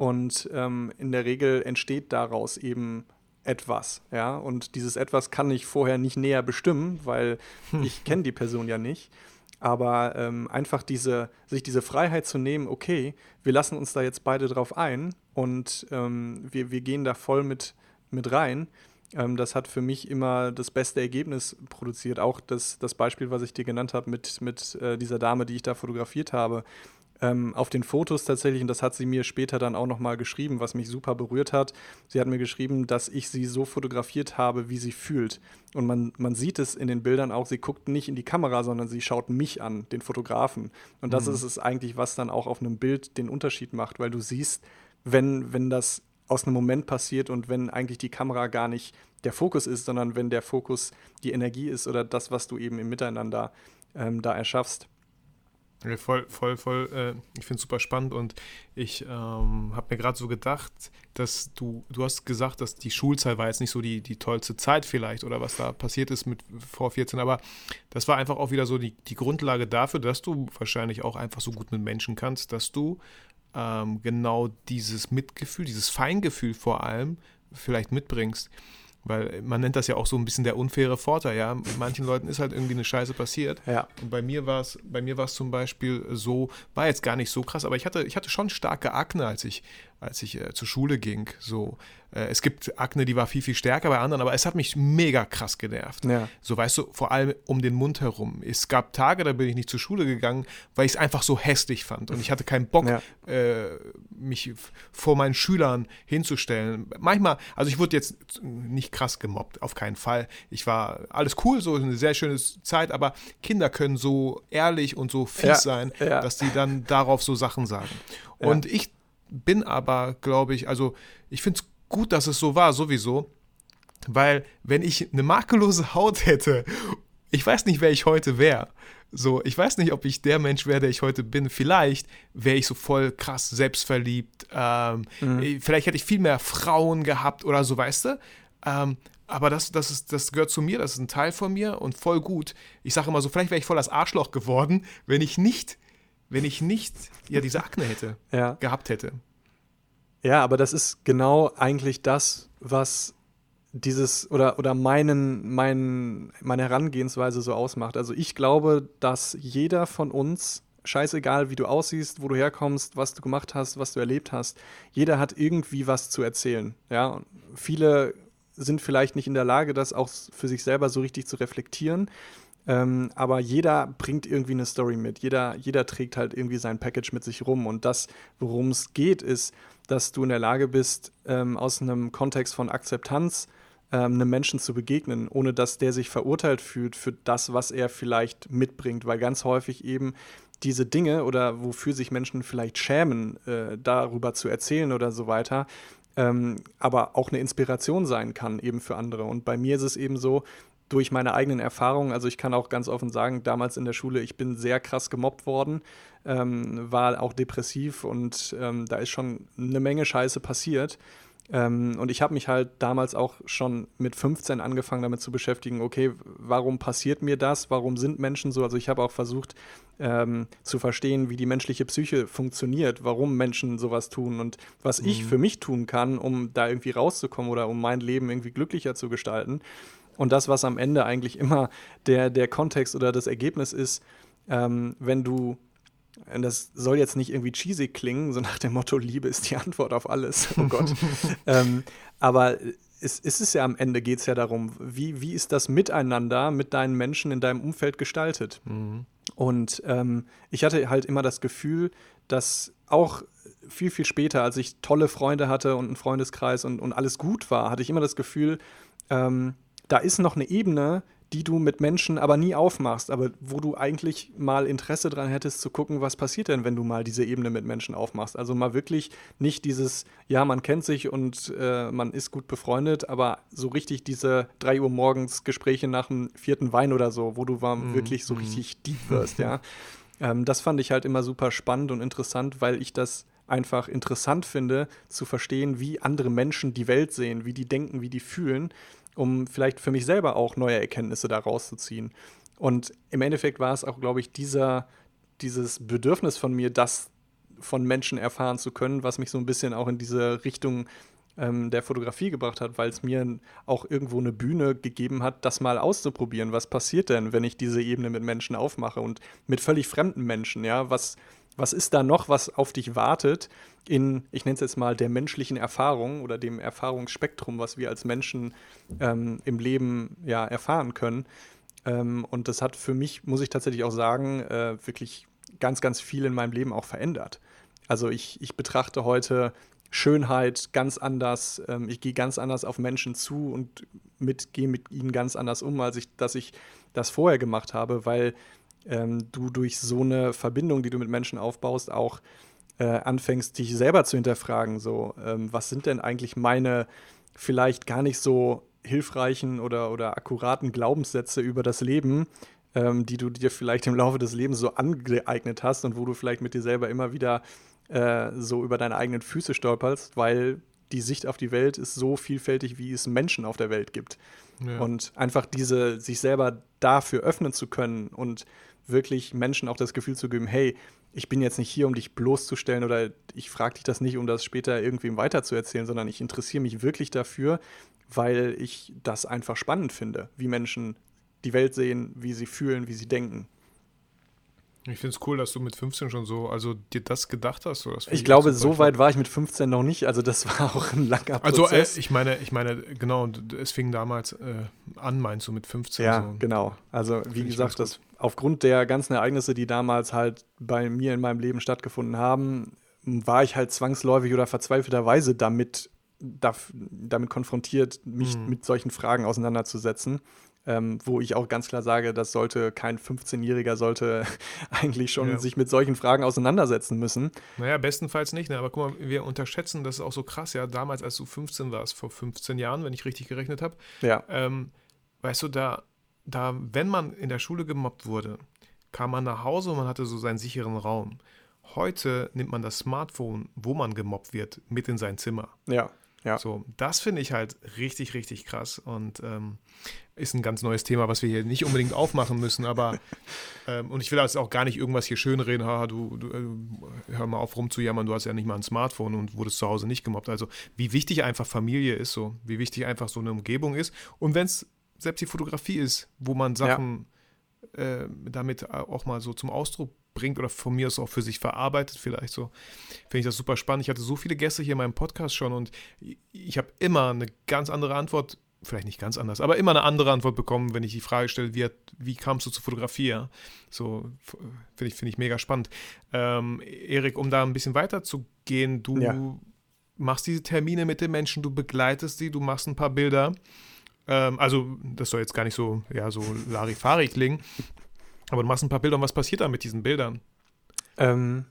und ähm, in der Regel entsteht daraus eben etwas, ja. Und dieses etwas kann ich vorher nicht näher bestimmen, weil ich kenne die Person ja nicht. Aber ähm, einfach diese, sich diese Freiheit zu nehmen, okay, wir lassen uns da jetzt beide drauf ein und ähm, wir, wir gehen da voll mit, mit rein. Ähm, das hat für mich immer das beste Ergebnis produziert. Auch das, das Beispiel, was ich dir genannt habe mit, mit äh, dieser Dame, die ich da fotografiert habe. Ähm, auf den Fotos tatsächlich, und das hat sie mir später dann auch nochmal geschrieben, was mich super berührt hat. Sie hat mir geschrieben, dass ich sie so fotografiert habe, wie sie fühlt. Und man, man sieht es in den Bildern auch, sie guckt nicht in die Kamera, sondern sie schaut mich an, den Fotografen. Und das ist es eigentlich, was dann auch auf einem Bild den Unterschied macht, weil du siehst, wenn, wenn das aus einem Moment passiert und wenn eigentlich die Kamera gar nicht der Fokus ist, sondern wenn der Fokus die Energie ist oder das, was du eben im Miteinander ähm, da erschaffst. Voll, voll, voll. Äh, ich finde es super spannend und ich ähm, habe mir gerade so gedacht, dass du, du hast gesagt, dass die Schulzeit war jetzt nicht so die, die tollste Zeit vielleicht oder was da passiert ist mit vor 14, aber das war einfach auch wieder so die, die Grundlage dafür, dass du wahrscheinlich auch einfach so gut mit Menschen kannst, dass du ähm, genau dieses Mitgefühl, dieses Feingefühl vor allem vielleicht mitbringst. Weil man nennt das ja auch so ein bisschen der unfaire Vorteil, ja. Manchen Leuten ist halt irgendwie eine Scheiße passiert. Ja. Und bei mir war es, bei mir war es zum Beispiel so, war jetzt gar nicht so krass, aber ich hatte, ich hatte schon starke Akne, als ich, als ich äh, zur Schule ging. So, äh, es gibt Akne, die war viel, viel stärker bei anderen, aber es hat mich mega krass genervt. Ja. So, weißt du, vor allem um den Mund herum. Es gab Tage, da bin ich nicht zur Schule gegangen, weil ich es einfach so hässlich fand. Und ich hatte keinen Bock, Ja. äh, mich vor meinen Schülern hinzustellen. Manchmal, also ich wurde jetzt nicht krass gemobbt, auf keinen Fall. Ich war alles cool, so eine sehr schöne Zeit, aber Kinder können so ehrlich und so fies Ja, sein, dass die dann darauf so Sachen sagen. Und ich bin aber, glaube ich, also ich finde es gut, dass es so war, sowieso. Weil, wenn ich eine makellose Haut hätte, ich weiß nicht, wer ich heute wäre. So, ich weiß nicht, ob ich der Mensch wäre, der ich heute bin. Vielleicht wäre ich so voll krass selbstverliebt. Ähm, Vielleicht hätte ich viel mehr Frauen gehabt oder so, weißt du? Ähm, aber das, das, ist, das gehört zu mir, das ist ein Teil von mir und voll gut. Ich sage immer so, vielleicht wäre ich voll das Arschloch geworden, wenn ich nicht, wenn ich nicht ja diese Akne hätte, Ja. gehabt hätte. Ja, aber das ist genau eigentlich das, was dieses oder, oder meinen, meinen, meine Herangehensweise so ausmacht. Also ich glaube, dass jeder von uns, scheißegal wie du aussiehst, wo du herkommst, was du gemacht hast, was du erlebt hast, jeder hat irgendwie was zu erzählen. Ja, und viele sind vielleicht nicht in der Lage, das auch für sich selber so richtig zu reflektieren. Ähm, aber jeder bringt irgendwie eine Story mit. Jeder, jeder trägt halt irgendwie sein Package mit sich rum. Und das, worum es geht, ist, dass du in der Lage bist, ähm, aus einem Kontext von Akzeptanz ähm, einem Menschen zu begegnen, ohne dass der sich verurteilt fühlt für das, was er vielleicht mitbringt. Weil ganz häufig eben diese Dinge oder wofür sich Menschen vielleicht schämen, äh, darüber zu erzählen oder so weiter, ähm, aber auch eine Inspiration sein kann eben für andere. Und bei mir ist es eben so, durch meine eigenen Erfahrungen, also ich kann auch ganz offen sagen, damals in der Schule, ich bin sehr krass gemobbt worden, ähm, war auch depressiv und ähm, da ist schon eine Menge Scheiße passiert. Ähm, und ich habe mich halt damals auch schon mit 15 angefangen damit zu beschäftigen, okay, warum passiert mir das? Warum sind Menschen so? Also ich habe auch versucht ähm, zu verstehen, wie die menschliche Psyche funktioniert, warum Menschen sowas tun und was mhm. ich für mich tun kann, um da irgendwie rauszukommen oder um mein Leben irgendwie glücklicher zu gestalten. Und das, was am Ende eigentlich immer der, der Kontext oder das Ergebnis ist, ähm, wenn du das soll jetzt nicht irgendwie cheesy klingen, so nach dem Motto, Liebe ist die Antwort auf alles. Oh Gott. ähm, aber es, es ist ja am Ende geht es ja darum, wie, wie ist das Miteinander mit deinen Menschen in deinem Umfeld gestaltet? Mhm. Und ähm, ich hatte halt immer das Gefühl, dass auch viel, viel später, als ich tolle Freunde hatte und einen Freundeskreis und, und alles gut war, hatte ich immer das Gefühl, ähm, da ist noch eine Ebene, die du mit Menschen aber nie aufmachst, aber wo du eigentlich mal Interesse dran hättest zu gucken, was passiert denn, wenn du mal diese Ebene mit Menschen aufmachst. Also mal wirklich nicht dieses, ja, man kennt sich und äh, man ist gut befreundet, aber so richtig diese 3 Uhr morgens Gespräche nach dem vierten Wein oder so, wo du mm, wirklich so mm. richtig deep wirst, ja. Ähm, das fand ich halt immer super spannend und interessant, weil ich das einfach interessant finde, zu verstehen, wie andere Menschen die Welt sehen, wie die denken, wie die fühlen um vielleicht für mich selber auch neue Erkenntnisse daraus zu ziehen. Und im Endeffekt war es auch, glaube ich, dieser, dieses Bedürfnis von mir, das von Menschen erfahren zu können, was mich so ein bisschen auch in diese Richtung ähm, der Fotografie gebracht hat, weil es mir auch irgendwo eine Bühne gegeben hat, das mal auszuprobieren. Was passiert denn, wenn ich diese Ebene mit Menschen aufmache und mit völlig fremden Menschen, ja? Was, was ist da noch, was auf dich wartet in, ich nenne es jetzt mal, der menschlichen Erfahrung oder dem Erfahrungsspektrum, was wir als Menschen ähm, im Leben ja erfahren können. Ähm, und das hat für mich, muss ich tatsächlich auch sagen, äh, wirklich ganz, ganz viel in meinem Leben auch verändert. Also ich, ich betrachte heute Schönheit ganz anders. Ähm, ich gehe ganz anders auf Menschen zu und mit, gehe mit ihnen ganz anders um, als ich, dass ich das vorher gemacht habe, weil ähm, du durch so eine Verbindung, die du mit Menschen aufbaust, auch äh, anfängst, dich selber zu hinterfragen. So, ähm, was sind denn eigentlich meine vielleicht gar nicht so hilfreichen oder, oder akkuraten Glaubenssätze über das Leben, ähm, die du dir vielleicht im Laufe des Lebens so angeeignet hast und wo du vielleicht mit dir selber immer wieder äh, so über deine eigenen Füße stolperst, weil die Sicht auf die Welt ist so vielfältig, wie es Menschen auf der Welt gibt. Ja. Und einfach diese, sich selber dafür öffnen zu können und wirklich Menschen auch das Gefühl zu geben, hey, ich bin jetzt nicht hier, um dich bloßzustellen oder ich frage dich das nicht, um das später irgendwem weiterzuerzählen, sondern ich interessiere mich wirklich dafür, weil ich das einfach spannend finde, wie Menschen die Welt sehen, wie sie fühlen, wie sie denken. Ich finde es cool, dass du mit 15 schon so, also dir das gedacht hast. So, ich glaube, so weit war ich mit 15 noch nicht. Also das war auch ein langer Prozess. Also äh, ich meine, ich meine, genau, es fing damals äh, an, meinst du, mit 15. Ja, so. genau. Also wie gesagt, das aufgrund der ganzen Ereignisse, die damals halt bei mir in meinem Leben stattgefunden haben, war ich halt zwangsläufig oder verzweifelterweise damit, damit konfrontiert, mich mhm. mit solchen Fragen auseinanderzusetzen ähm, wo ich auch ganz klar sage, das sollte kein 15-Jähriger sollte eigentlich schon ja. sich mit solchen Fragen auseinandersetzen müssen. Naja, bestenfalls nicht, ne? aber guck mal, wir unterschätzen, das ist auch so krass, ja, damals, als du 15 warst, vor 15 Jahren, wenn ich richtig gerechnet habe, ja. Ähm, weißt du, da, da, wenn man in der Schule gemobbt wurde, kam man nach Hause und man hatte so seinen sicheren Raum. Heute nimmt man das Smartphone, wo man gemobbt wird, mit in sein Zimmer. Ja. Ja. So, das finde ich halt richtig, richtig krass und ähm, ist ein ganz neues Thema, was wir hier nicht unbedingt aufmachen müssen, aber ähm, und ich will jetzt auch gar nicht irgendwas hier schönreden, haha, du, du äh, hör mal auf rumzujammern, du hast ja nicht mal ein Smartphone und wurdest zu Hause nicht gemobbt. Also wie wichtig einfach Familie ist so, wie wichtig einfach so eine Umgebung ist und wenn es selbst die Fotografie ist, wo man Sachen ja. äh, damit auch mal so zum Ausdruck bringt oder von mir aus auch für sich verarbeitet, vielleicht so. Finde ich das super spannend. Ich hatte so viele Gäste hier in meinem Podcast schon und ich habe immer eine ganz andere Antwort vielleicht nicht ganz anders, aber immer eine andere Antwort bekommen, wenn ich die Frage stelle, wie, wie kamst du zur Fotografie? Ja? So finde ich, find ich mega spannend. Ähm, Erik, um da ein bisschen weiter zu gehen, du ja. machst diese Termine mit den Menschen, du begleitest sie, du machst ein paar Bilder. Ähm, also, das soll jetzt gar nicht so, ja, so Larifari klingen, aber du machst ein paar Bilder und was passiert da mit diesen Bildern? Ähm,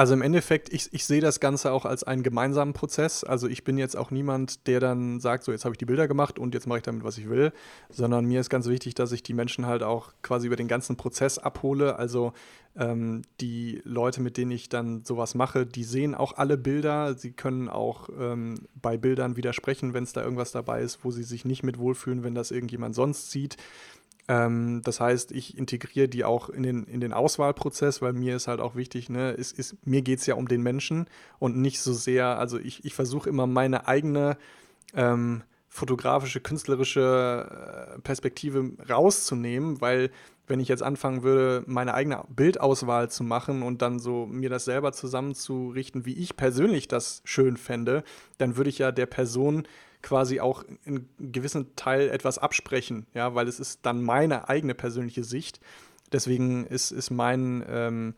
also im Endeffekt, ich, ich sehe das Ganze auch als einen gemeinsamen Prozess. Also ich bin jetzt auch niemand, der dann sagt, so jetzt habe ich die Bilder gemacht und jetzt mache ich damit, was ich will, sondern mir ist ganz wichtig, dass ich die Menschen halt auch quasi über den ganzen Prozess abhole. Also ähm, die Leute, mit denen ich dann sowas mache, die sehen auch alle Bilder. Sie können auch ähm, bei Bildern widersprechen, wenn es da irgendwas dabei ist, wo sie sich nicht mit wohlfühlen, wenn das irgendjemand sonst sieht. Ähm, das heißt, ich integriere die auch in den, in den Auswahlprozess, weil mir ist halt auch wichtig, ne, ist, ist, mir geht es ja um den Menschen und nicht so sehr, also ich, ich versuche immer meine eigene ähm, fotografische, künstlerische äh, Perspektive rauszunehmen, weil wenn ich jetzt anfangen würde, meine eigene Bildauswahl zu machen und dann so mir das selber zusammenzurichten, wie ich persönlich das schön fände, dann würde ich ja der Person quasi auch in gewissen Teil etwas absprechen, ja, weil es ist dann meine eigene persönliche Sicht. Deswegen ist, ist mein ähm,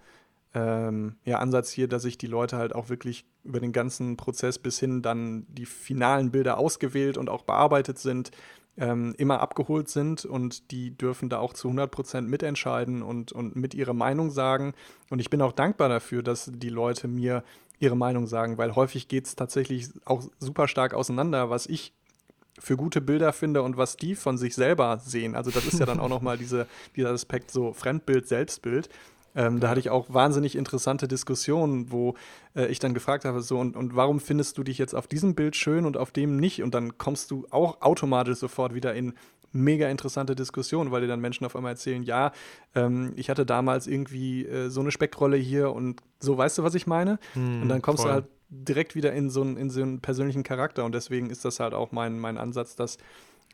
ähm, ja, Ansatz hier, dass ich die Leute halt auch wirklich über den ganzen Prozess bis hin dann die finalen Bilder ausgewählt und auch bearbeitet sind, ähm, immer abgeholt sind und die dürfen da auch zu 100 Prozent mitentscheiden und, und mit ihrer Meinung sagen. Und ich bin auch dankbar dafür, dass die Leute mir ihre Meinung sagen, weil häufig geht es tatsächlich auch super stark auseinander, was ich für gute Bilder finde und was die von sich selber sehen. Also das ist ja dann auch nochmal diese, dieser Aspekt so Fremdbild, Selbstbild. Ähm, da hatte ich auch wahnsinnig interessante Diskussionen, wo äh, ich dann gefragt habe, so, und, und warum findest du dich jetzt auf diesem Bild schön und auf dem nicht? Und dann kommst du auch automatisch sofort wieder in mega interessante Diskussionen, weil dir dann Menschen auf einmal erzählen, ja, ähm, ich hatte damals irgendwie äh, so eine Speckrolle hier und so, weißt du, was ich meine? Hm, und dann kommst voll. du halt direkt wieder in so, einen, in so einen persönlichen Charakter und deswegen ist das halt auch mein, mein Ansatz, dass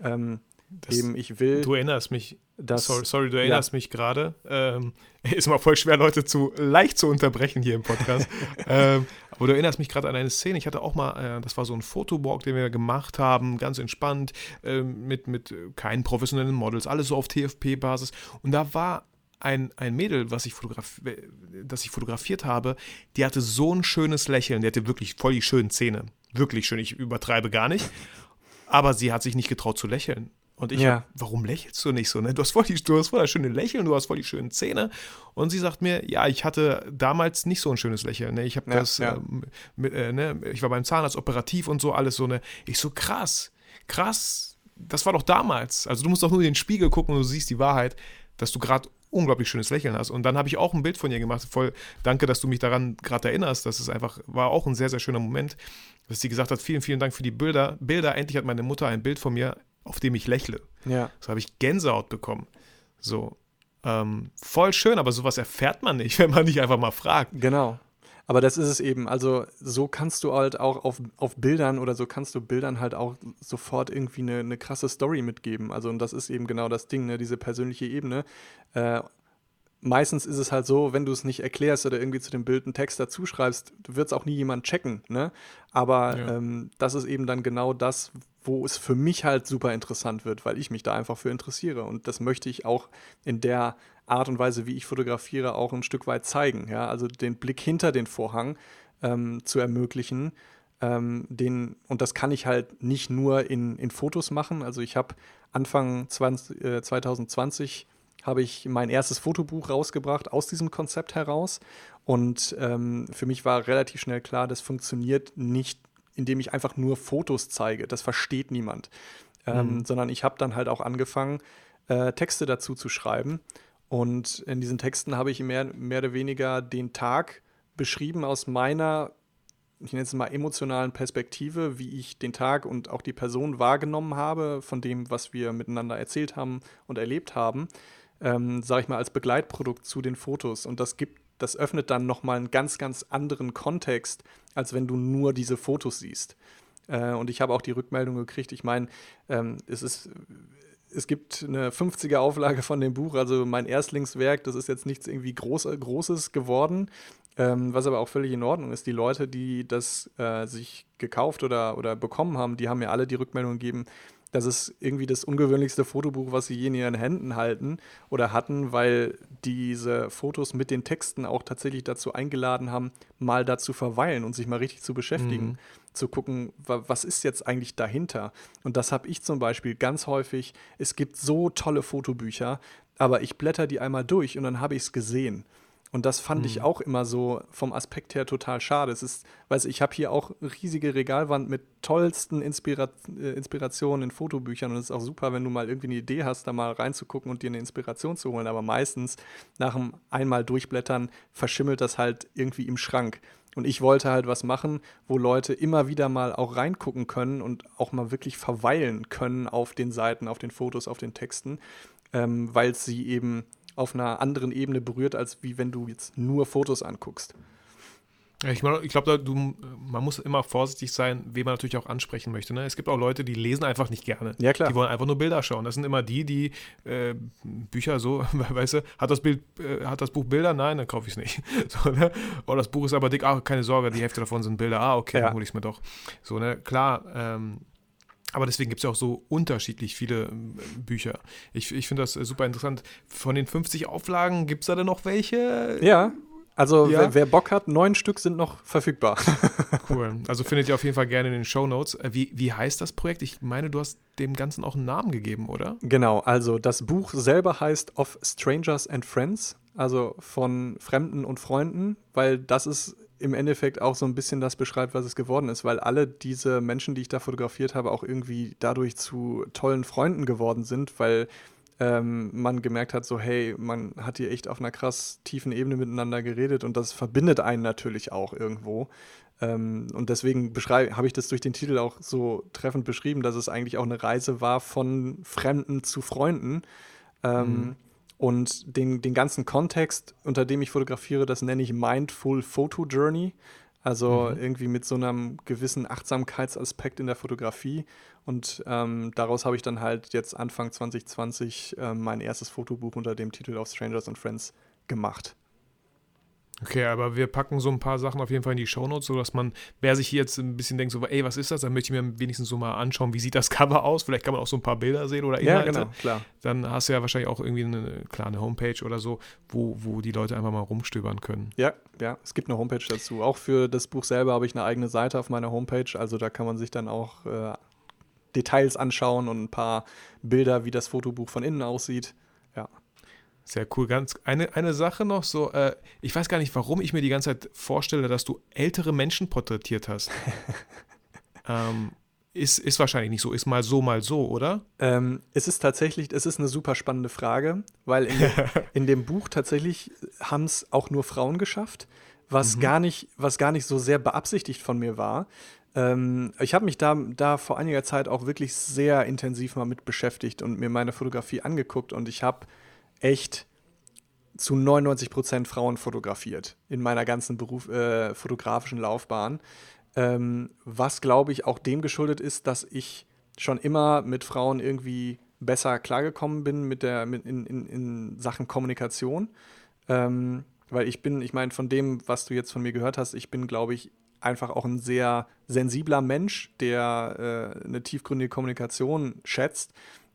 ähm, das, eben ich will. Du erinnerst mich, das, sorry, sorry, du erinnerst ja. mich gerade. Ähm, ist mal voll schwer, Leute zu leicht zu unterbrechen hier im Podcast. ähm, aber du erinnerst mich gerade an eine Szene. Ich hatte auch mal, äh, das war so ein Fotowalk, den wir gemacht haben, ganz entspannt, äh, mit, mit keinen professionellen Models, alles so auf TFP-Basis. Und da war ein, ein Mädel, was ich das ich fotografiert habe, die hatte so ein schönes Lächeln. Die hatte wirklich voll die schönen Zähne. Wirklich schön, ich übertreibe gar nicht. Aber sie hat sich nicht getraut zu lächeln. Und ich, ja. warum lächelst du nicht so? Ne? Du hast voll die, du hast voll das schöne Lächeln, du hast voll die schönen Zähne. Und sie sagt mir, ja, ich hatte damals nicht so ein schönes Lächeln. Ne? Ich habe ja, das, ja. Äh, mit, äh, ne? ich war beim Zahnarzt operativ und so alles so. Ne? Ich so krass, krass. Das war doch damals. Also du musst doch nur in den Spiegel gucken und du siehst die Wahrheit, dass du gerade unglaublich schönes Lächeln hast. Und dann habe ich auch ein Bild von ihr gemacht. Voll danke, dass du mich daran gerade erinnerst. Das ist einfach, war auch ein sehr, sehr schöner Moment, dass sie gesagt hat, vielen, vielen Dank für die Bilder. Bilder, endlich hat meine Mutter ein Bild von mir auf dem ich lächle. Ja. So habe ich Gänsehaut bekommen. So. Ähm, voll schön, aber sowas erfährt man nicht, wenn man nicht einfach mal fragt. Genau. Aber das ist es eben. Also, so kannst du halt auch auf, auf Bildern oder so kannst du Bildern halt auch sofort irgendwie eine, eine krasse Story mitgeben. Also, und das ist eben genau das Ding, ne? diese persönliche Ebene. Äh, meistens ist es halt so, wenn du es nicht erklärst oder irgendwie zu dem Bild einen Text dazu schreibst, wird es auch nie jemand checken. Ne? Aber ja. ähm, das ist eben dann genau das, wo es für mich halt super interessant wird, weil ich mich da einfach für interessiere. Und das möchte ich auch in der Art und Weise, wie ich fotografiere, auch ein Stück weit zeigen. Ja? Also den Blick hinter den Vorhang ähm, zu ermöglichen. Ähm, den, und das kann ich halt nicht nur in, in Fotos machen. Also ich habe Anfang 20, äh, 2020 habe ich mein erstes Fotobuch rausgebracht aus diesem Konzept heraus. Und ähm, für mich war relativ schnell klar, das funktioniert nicht indem ich einfach nur Fotos zeige. Das versteht niemand. Ähm, mhm. Sondern ich habe dann halt auch angefangen, äh, Texte dazu zu schreiben. Und in diesen Texten habe ich mehr, mehr oder weniger den Tag beschrieben aus meiner, ich nenne es mal emotionalen Perspektive, wie ich den Tag und auch die Person wahrgenommen habe, von dem, was wir miteinander erzählt haben und erlebt haben, ähm, sage ich mal, als Begleitprodukt zu den Fotos. Und das gibt das öffnet dann nochmal einen ganz, ganz anderen Kontext, als wenn du nur diese Fotos siehst. Äh, und ich habe auch die Rückmeldung gekriegt, ich meine, ähm, es ist es gibt eine 50er Auflage von dem Buch, also mein Erstlingswerk, das ist jetzt nichts irgendwie Groß, Großes geworden, ähm, was aber auch völlig in Ordnung ist. Die Leute, die das äh, sich gekauft oder, oder bekommen haben, die haben mir alle die Rückmeldung gegeben, Das ist irgendwie das ungewöhnlichste Fotobuch, was sie je in ihren Händen halten oder hatten, weil diese Fotos mit den Texten auch tatsächlich dazu eingeladen haben, mal da zu verweilen und sich mal richtig zu beschäftigen, mhm. zu gucken, was ist jetzt eigentlich dahinter. Und das habe ich zum Beispiel ganz häufig. Es gibt so tolle Fotobücher, aber ich blätter die einmal durch und dann habe ich es gesehen. Und das fand mhm. ich auch immer so vom Aspekt her total schade. Es ist, weiß ich, habe hier auch riesige Regalwand mit tollsten Inspira äh, Inspirationen in Fotobüchern und es ist auch super, wenn du mal irgendwie eine Idee hast, da mal reinzugucken und dir eine Inspiration zu holen. Aber meistens nach dem einmal durchblättern verschimmelt das halt irgendwie im Schrank. Und ich wollte halt was machen, wo Leute immer wieder mal auch reingucken können und auch mal wirklich verweilen können auf den Seiten, auf den Fotos, auf den Texten, ähm, weil sie eben auf einer anderen Ebene berührt, als wie wenn du jetzt nur Fotos anguckst. Ich, ich glaube, man muss immer vorsichtig sein, wen man natürlich auch ansprechen möchte. Ne? Es gibt auch Leute, die lesen einfach nicht gerne. Ja, klar. Die wollen einfach nur Bilder schauen. Das sind immer die, die äh, Bücher so, weißt du, hat das, Bild, äh, hat das Buch Bilder? Nein, dann kaufe ich es nicht. So, ne? Oh, das Buch ist aber dick. Ah, keine Sorge, die Hälfte davon sind Bilder. Ah, okay, ja. dann hole ich es mir doch. So, ne? Klar, ähm, aber deswegen gibt es ja auch so unterschiedlich viele ähm, Bücher. Ich, ich finde das äh, super interessant. Von den 50 Auflagen gibt es da denn noch welche? Ja. Also ja. wer, wer, Bock hat, neun Stück sind noch verfügbar. cool. Also findet ihr auf jeden Fall gerne in den Show Notes. Äh, wie, wie heißt das Projekt? Ich meine, du hast dem Ganzen auch einen Namen gegeben, oder? Genau, also das Buch selber heißt Of Strangers and Friends, also von Fremden und Freunden, weil das ist im Endeffekt auch so ein bisschen das beschreibt, was es geworden ist, weil alle diese Menschen, die ich da fotografiert habe, auch irgendwie dadurch zu tollen Freunden geworden sind, weil ähm, man gemerkt hat, so hey, man hat hier echt auf einer krass tiefen Ebene miteinander geredet und das verbindet einen natürlich auch irgendwo. Ähm, und deswegen habe ich das durch den Titel auch so treffend beschrieben, dass es eigentlich auch eine Reise war von Fremden zu Freunden. Ähm, mhm. Und den, den ganzen Kontext, unter dem ich fotografiere, das nenne ich Mindful Photo Journey. Also mhm. irgendwie mit so einem gewissen Achtsamkeitsaspekt in der Fotografie. Und ähm, daraus habe ich dann halt jetzt Anfang 2020 äh, mein erstes Fotobuch unter dem Titel of Strangers and Friends gemacht. Okay, aber wir packen so ein paar Sachen auf jeden Fall in die Shownotes, sodass man, wer sich hier jetzt ein bisschen denkt, so, ey, was ist das? Dann möchte ich mir wenigstens so mal anschauen, wie sieht das Cover aus? Vielleicht kann man auch so ein paar Bilder sehen oder Inhalte. Ja, genau, klar. Dann hast du ja wahrscheinlich auch irgendwie eine kleine Homepage oder so, wo, wo die Leute einfach mal rumstöbern können. Ja, ja, es gibt eine Homepage dazu. Auch für das Buch selber habe ich eine eigene Seite auf meiner Homepage, also da kann man sich dann auch äh, Details anschauen und ein paar Bilder, wie das Fotobuch von innen aussieht. Sehr cool. Ganz eine, eine Sache noch so, äh, ich weiß gar nicht, warum ich mir die ganze Zeit vorstelle, dass du ältere Menschen porträtiert hast. ähm, ist, ist wahrscheinlich nicht so, ist mal so, mal so, oder? Ähm, es ist tatsächlich, es ist eine super spannende Frage, weil in, dem, in dem Buch tatsächlich haben es auch nur Frauen geschafft, was, mhm. gar nicht, was gar nicht so sehr beabsichtigt von mir war. Ähm, ich habe mich da, da vor einiger Zeit auch wirklich sehr intensiv mal mit beschäftigt und mir meine Fotografie angeguckt und ich habe echt zu 99 Prozent Frauen fotografiert in meiner ganzen Beruf, äh, fotografischen Laufbahn. Ähm, was, glaube ich, auch dem geschuldet ist, dass ich schon immer mit Frauen irgendwie besser klargekommen bin mit der, mit in, in, in Sachen Kommunikation. Ähm, weil ich bin, ich meine, von dem, was du jetzt von mir gehört hast, ich bin, glaube ich, einfach auch ein sehr sensibler Mensch, der äh, eine tiefgründige Kommunikation schätzt.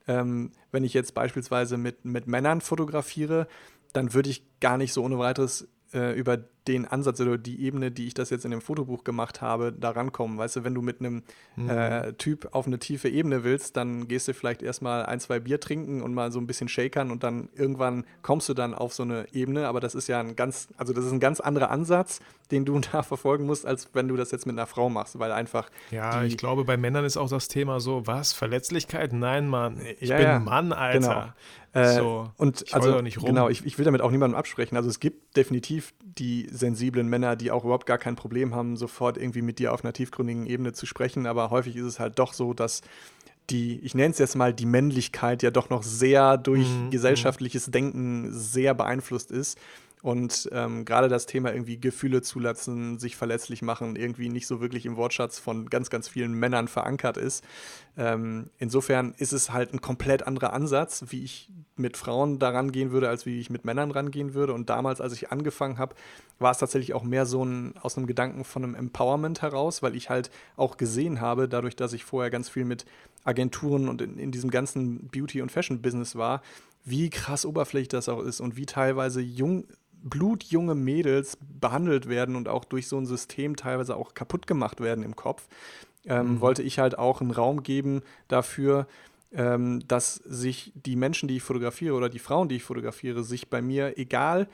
Ähm, wenn ich jetzt beispielsweise mit, mit Männern fotografiere, dann würde ich gar nicht so ohne weiteres äh, über den Ansatz oder die Ebene, die ich das jetzt in dem Fotobuch gemacht habe, da rankommen. Weißt du, wenn du mit einem mhm. äh, Typ auf eine tiefe Ebene willst, dann gehst du vielleicht erstmal ein, zwei Bier trinken und mal so ein bisschen shakern und dann irgendwann kommst du dann auf so eine Ebene. Aber das ist ja ein ganz, also das ist ein ganz anderer Ansatz, den du da verfolgen musst, als wenn du das jetzt mit einer Frau machst, weil einfach. Ja, ich glaube, bei Männern ist auch das Thema so, was? Verletzlichkeit? Nein, Mann. Ich ja, bin ja. Mann, Alter. Genau. Äh, so, und ich also, nicht rum. genau, ich, ich will damit auch niemandem absprechen. Also es gibt definitiv die sensiblen Männer, die auch überhaupt gar kein Problem haben, sofort irgendwie mit dir auf einer tiefgründigen Ebene zu sprechen. Aber häufig ist es halt doch so, dass die, ich nenne es jetzt mal, die Männlichkeit ja doch noch sehr durch mhm. gesellschaftliches Denken sehr beeinflusst ist. Und ähm, gerade das Thema irgendwie Gefühle zulassen, sich verletzlich machen, irgendwie nicht so wirklich im Wortschatz von ganz, ganz vielen Männern verankert ist. Ähm, insofern ist es halt ein komplett anderer Ansatz, wie ich mit Frauen daran gehen würde, als wie ich mit Männern rangehen würde. Und damals, als ich angefangen habe, war es tatsächlich auch mehr so ein aus einem Gedanken von einem Empowerment heraus, weil ich halt auch gesehen habe, dadurch, dass ich vorher ganz viel mit Agenturen und in, in diesem ganzen Beauty- und Fashion-Business war, wie krass oberflächlich das auch ist und wie teilweise jung, blutjunge Mädels behandelt werden und auch durch so ein System teilweise auch kaputt gemacht werden im Kopf, ähm, mhm. wollte ich halt auch einen Raum geben dafür, ähm, dass sich die Menschen, die ich fotografiere oder die Frauen, die ich fotografiere, sich bei mir, egal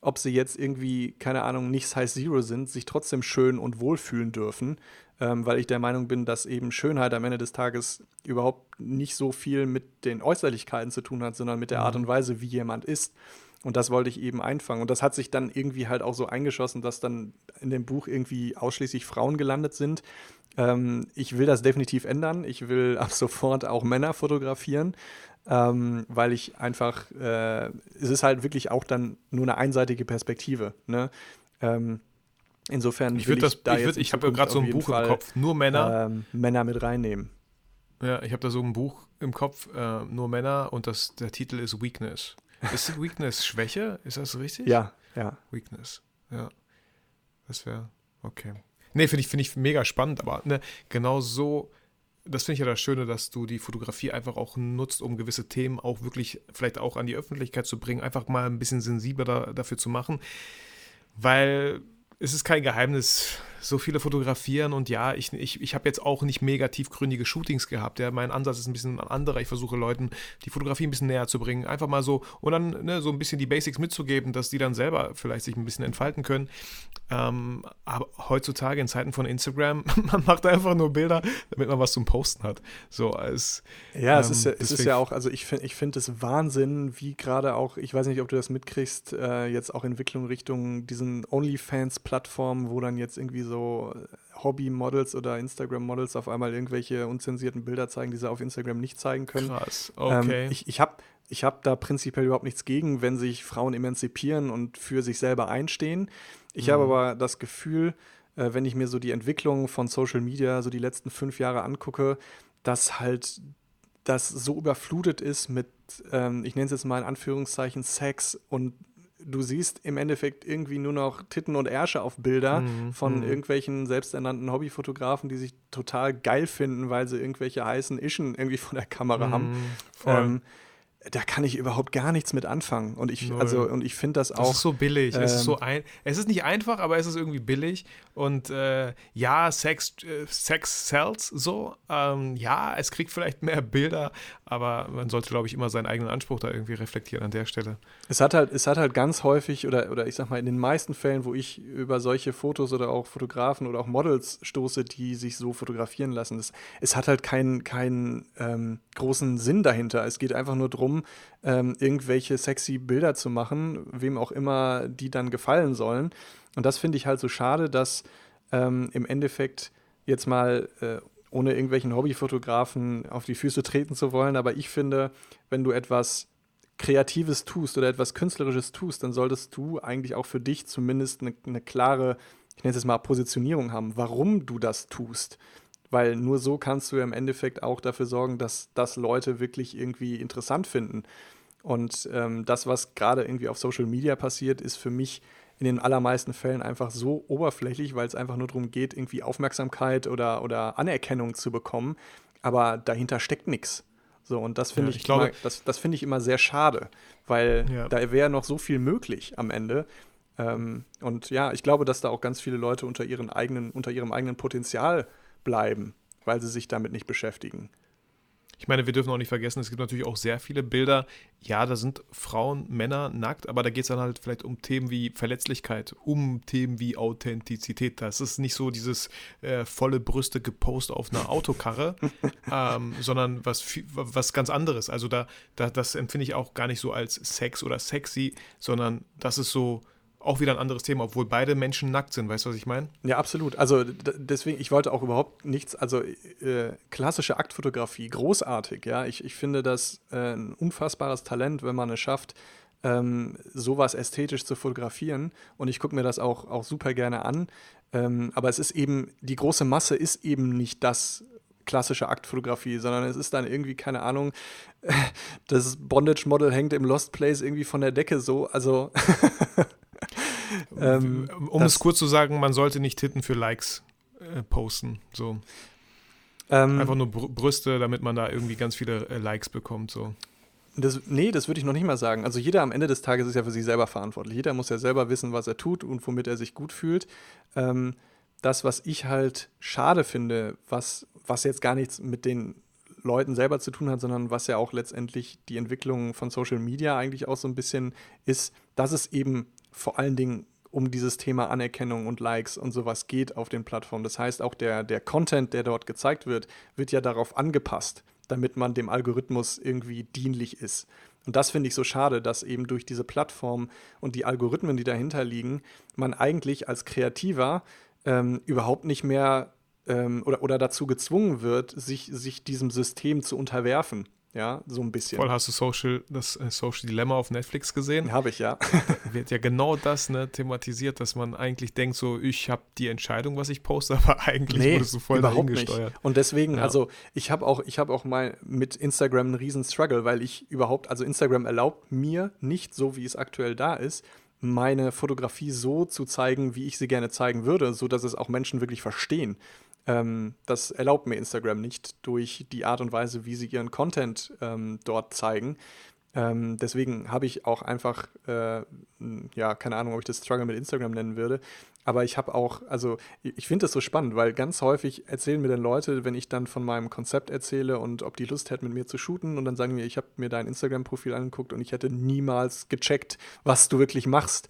ob sie jetzt irgendwie, keine Ahnung, nicht Size Zero sind, sich trotzdem schön und wohlfühlen dürfen, ähm, weil ich der Meinung bin, dass eben Schönheit am Ende des Tages überhaupt nicht so viel mit den Äußerlichkeiten zu tun hat, sondern mit der Art mhm. und Weise, wie jemand ist. Und das wollte ich eben einfangen. Und das hat sich dann irgendwie halt auch so eingeschossen, dass dann in dem Buch irgendwie ausschließlich Frauen gelandet sind. Ähm, ich will das definitiv ändern. Ich will ab sofort auch Männer fotografieren, ähm, weil ich einfach, äh, es ist halt wirklich auch dann nur eine einseitige Perspektive. Ne? Ähm, insofern ich will das, ich da ich, ich habe gerade so ein Buch Fall, im Kopf, nur Männer. Ähm, Männer mit reinnehmen. Ja, ich habe da so ein Buch im Kopf, äh, nur Männer und das, der Titel ist Weakness. Ist Weakness Schwäche? Ist das richtig? Ja, ja. Weakness, ja. Das wäre, okay. Nee, finde ich, find ich mega spannend, aber ne, genau so, das finde ich ja das Schöne, dass du die Fotografie einfach auch nutzt, um gewisse Themen auch wirklich vielleicht auch an die Öffentlichkeit zu bringen, einfach mal ein bisschen sensibler da, dafür zu machen. Weil es ist kein Geheimnis, so viele fotografieren und ja, ich, ich, ich habe jetzt auch nicht mega tiefgründige Shootings gehabt. Ja. Mein Ansatz ist ein bisschen ein anderer. Ich versuche Leuten die Fotografie ein bisschen näher zu bringen. Einfach mal so und dann ne, so ein bisschen die Basics mitzugeben, dass die dann selber vielleicht sich ein bisschen entfalten können. Ähm, aber heutzutage in Zeiten von Instagram, man macht einfach nur Bilder, damit man was zum Posten hat. So als Ja, ähm, es, ist ja, es ist ja auch, also ich finde ich find es Wahnsinn, wie gerade auch, ich weiß nicht, ob du das mitkriegst, äh, jetzt auch Entwicklung Richtung diesen OnlyFans-Plattformen, wo dann jetzt irgendwie so so Hobby-Models oder Instagram-Models auf einmal irgendwelche unzensierten Bilder zeigen, die sie auf Instagram nicht zeigen können. Krass, okay. Ähm, ich ich habe ich hab da prinzipiell überhaupt nichts gegen, wenn sich Frauen emanzipieren und für sich selber einstehen. Ich mhm. habe aber das Gefühl, äh, wenn ich mir so die Entwicklung von Social Media so die letzten fünf Jahre angucke, dass halt das so überflutet ist mit, ähm, ich nenne es jetzt mal in Anführungszeichen, Sex und du siehst im Endeffekt irgendwie nur noch Titten und Ärsche auf Bilder mhm. von mhm. irgendwelchen selbsternannten Hobbyfotografen, die sich total geil finden, weil sie irgendwelche heißen Ischen irgendwie vor der Kamera mhm. haben. Ähm, da kann ich überhaupt gar nichts mit anfangen. Und ich, also, und ich finde das auch. Es ist so billig. Ähm, es ist so ein, es ist nicht einfach, aber es ist irgendwie billig. Und äh, ja, Sex, äh, Sex sells so. Ähm, ja, es kriegt vielleicht mehr Bilder, aber man sollte, glaube ich, immer seinen eigenen Anspruch da irgendwie reflektieren an der Stelle. Es hat halt, es hat halt ganz häufig, oder, oder ich sag mal, in den meisten Fällen, wo ich über solche Fotos oder auch Fotografen oder auch Models stoße, die sich so fotografieren lassen, es, es hat halt keinen keinen ähm, großen Sinn dahinter. Es geht einfach nur darum, ähm, irgendwelche sexy Bilder zu machen, wem auch immer die dann gefallen sollen. Und das finde ich halt so schade, dass ähm, im Endeffekt jetzt mal, äh, ohne irgendwelchen Hobbyfotografen auf die Füße treten zu wollen, aber ich finde, wenn du etwas Kreatives tust oder etwas Künstlerisches tust, dann solltest du eigentlich auch für dich zumindest eine, eine klare, ich nenne es jetzt mal Positionierung haben, warum du das tust. Weil nur so kannst du im Endeffekt auch dafür sorgen, dass das Leute wirklich irgendwie interessant finden. Und ähm, das, was gerade irgendwie auf Social Media passiert, ist für mich in den allermeisten Fällen einfach so oberflächlich, weil es einfach nur darum geht, irgendwie Aufmerksamkeit oder, oder Anerkennung zu bekommen. Aber dahinter steckt nichts. So, und das finde ja, ich, ich glaube, immer, das, das finde ich immer sehr schade, weil ja. da wäre noch so viel möglich am Ende. Ähm, und ja, ich glaube, dass da auch ganz viele Leute unter, ihren eigenen, unter ihrem eigenen Potenzial bleiben, weil sie sich damit nicht beschäftigen. Ich meine, wir dürfen auch nicht vergessen, es gibt natürlich auch sehr viele Bilder. Ja, da sind Frauen, Männer nackt, aber da geht es dann halt vielleicht um Themen wie Verletzlichkeit, um Themen wie Authentizität. Das ist nicht so dieses äh, volle Brüste gepost auf einer Autokarre, ähm, sondern was, was ganz anderes. Also da, da, das empfinde ich auch gar nicht so als Sex oder sexy, sondern das ist so auch wieder ein anderes Thema, obwohl beide Menschen nackt sind, weißt du, was ich meine? Ja, absolut. Also deswegen, ich wollte auch überhaupt nichts, also äh, klassische Aktfotografie, großartig, ja. Ich, ich finde das äh, ein unfassbares Talent, wenn man es schafft, ähm, sowas ästhetisch zu fotografieren. Und ich gucke mir das auch, auch super gerne an. Ähm, aber es ist eben, die große Masse ist eben nicht das klassische Aktfotografie, sondern es ist dann irgendwie, keine Ahnung, das Bondage-Model hängt im Lost Place irgendwie von der Decke so. Also. ähm, um es kurz zu sagen, man sollte nicht Titten für Likes äh, posten. So. Ähm, Einfach nur Brüste, damit man da irgendwie ganz viele äh, Likes bekommt. So. Das, nee, das würde ich noch nicht mal sagen. Also jeder am Ende des Tages ist ja für sich selber verantwortlich. Jeder muss ja selber wissen, was er tut und womit er sich gut fühlt. Ähm, das, was ich halt schade finde, was, was jetzt gar nichts mit den Leuten selber zu tun hat, sondern was ja auch letztendlich die Entwicklung von Social Media eigentlich auch so ein bisschen ist, dass es eben vor allen Dingen um dieses Thema Anerkennung und Likes und sowas geht auf den Plattformen. Das heißt, auch der, der Content, der dort gezeigt wird, wird ja darauf angepasst damit man dem Algorithmus irgendwie dienlich ist. Und das finde ich so schade, dass eben durch diese Plattform und die Algorithmen, die dahinter liegen, man eigentlich als Kreativer ähm, überhaupt nicht mehr ähm, oder, oder dazu gezwungen wird, sich, sich diesem System zu unterwerfen. Ja, so ein bisschen. Voll, hast du Social, das äh, Social Dilemma auf Netflix gesehen? Habe ich, ja. wird ja genau das ne, thematisiert, dass man eigentlich denkt, so, ich habe die Entscheidung, was ich poste, aber eigentlich nee, wurdest du voll überhaupt gesteuert. Nicht. Und deswegen, ja. also ich habe auch, ich habe auch mal mit Instagram einen riesen Struggle, weil ich überhaupt, also Instagram erlaubt mir nicht, so wie es aktuell da ist, meine Fotografie so zu zeigen, wie ich sie gerne zeigen würde, sodass es auch Menschen wirklich verstehen. Ähm, das erlaubt mir Instagram nicht durch die Art und Weise, wie sie ihren Content ähm, dort zeigen. Ähm, deswegen habe ich auch einfach, äh, ja, keine Ahnung, ob ich das Struggle mit Instagram nennen würde, aber ich habe auch, also ich finde das so spannend, weil ganz häufig erzählen mir dann Leute, wenn ich dann von meinem Konzept erzähle und ob die Lust hätten, mit mir zu shooten und dann sagen mir, ich habe mir dein Instagram-Profil angeguckt und ich hätte niemals gecheckt, was du wirklich machst.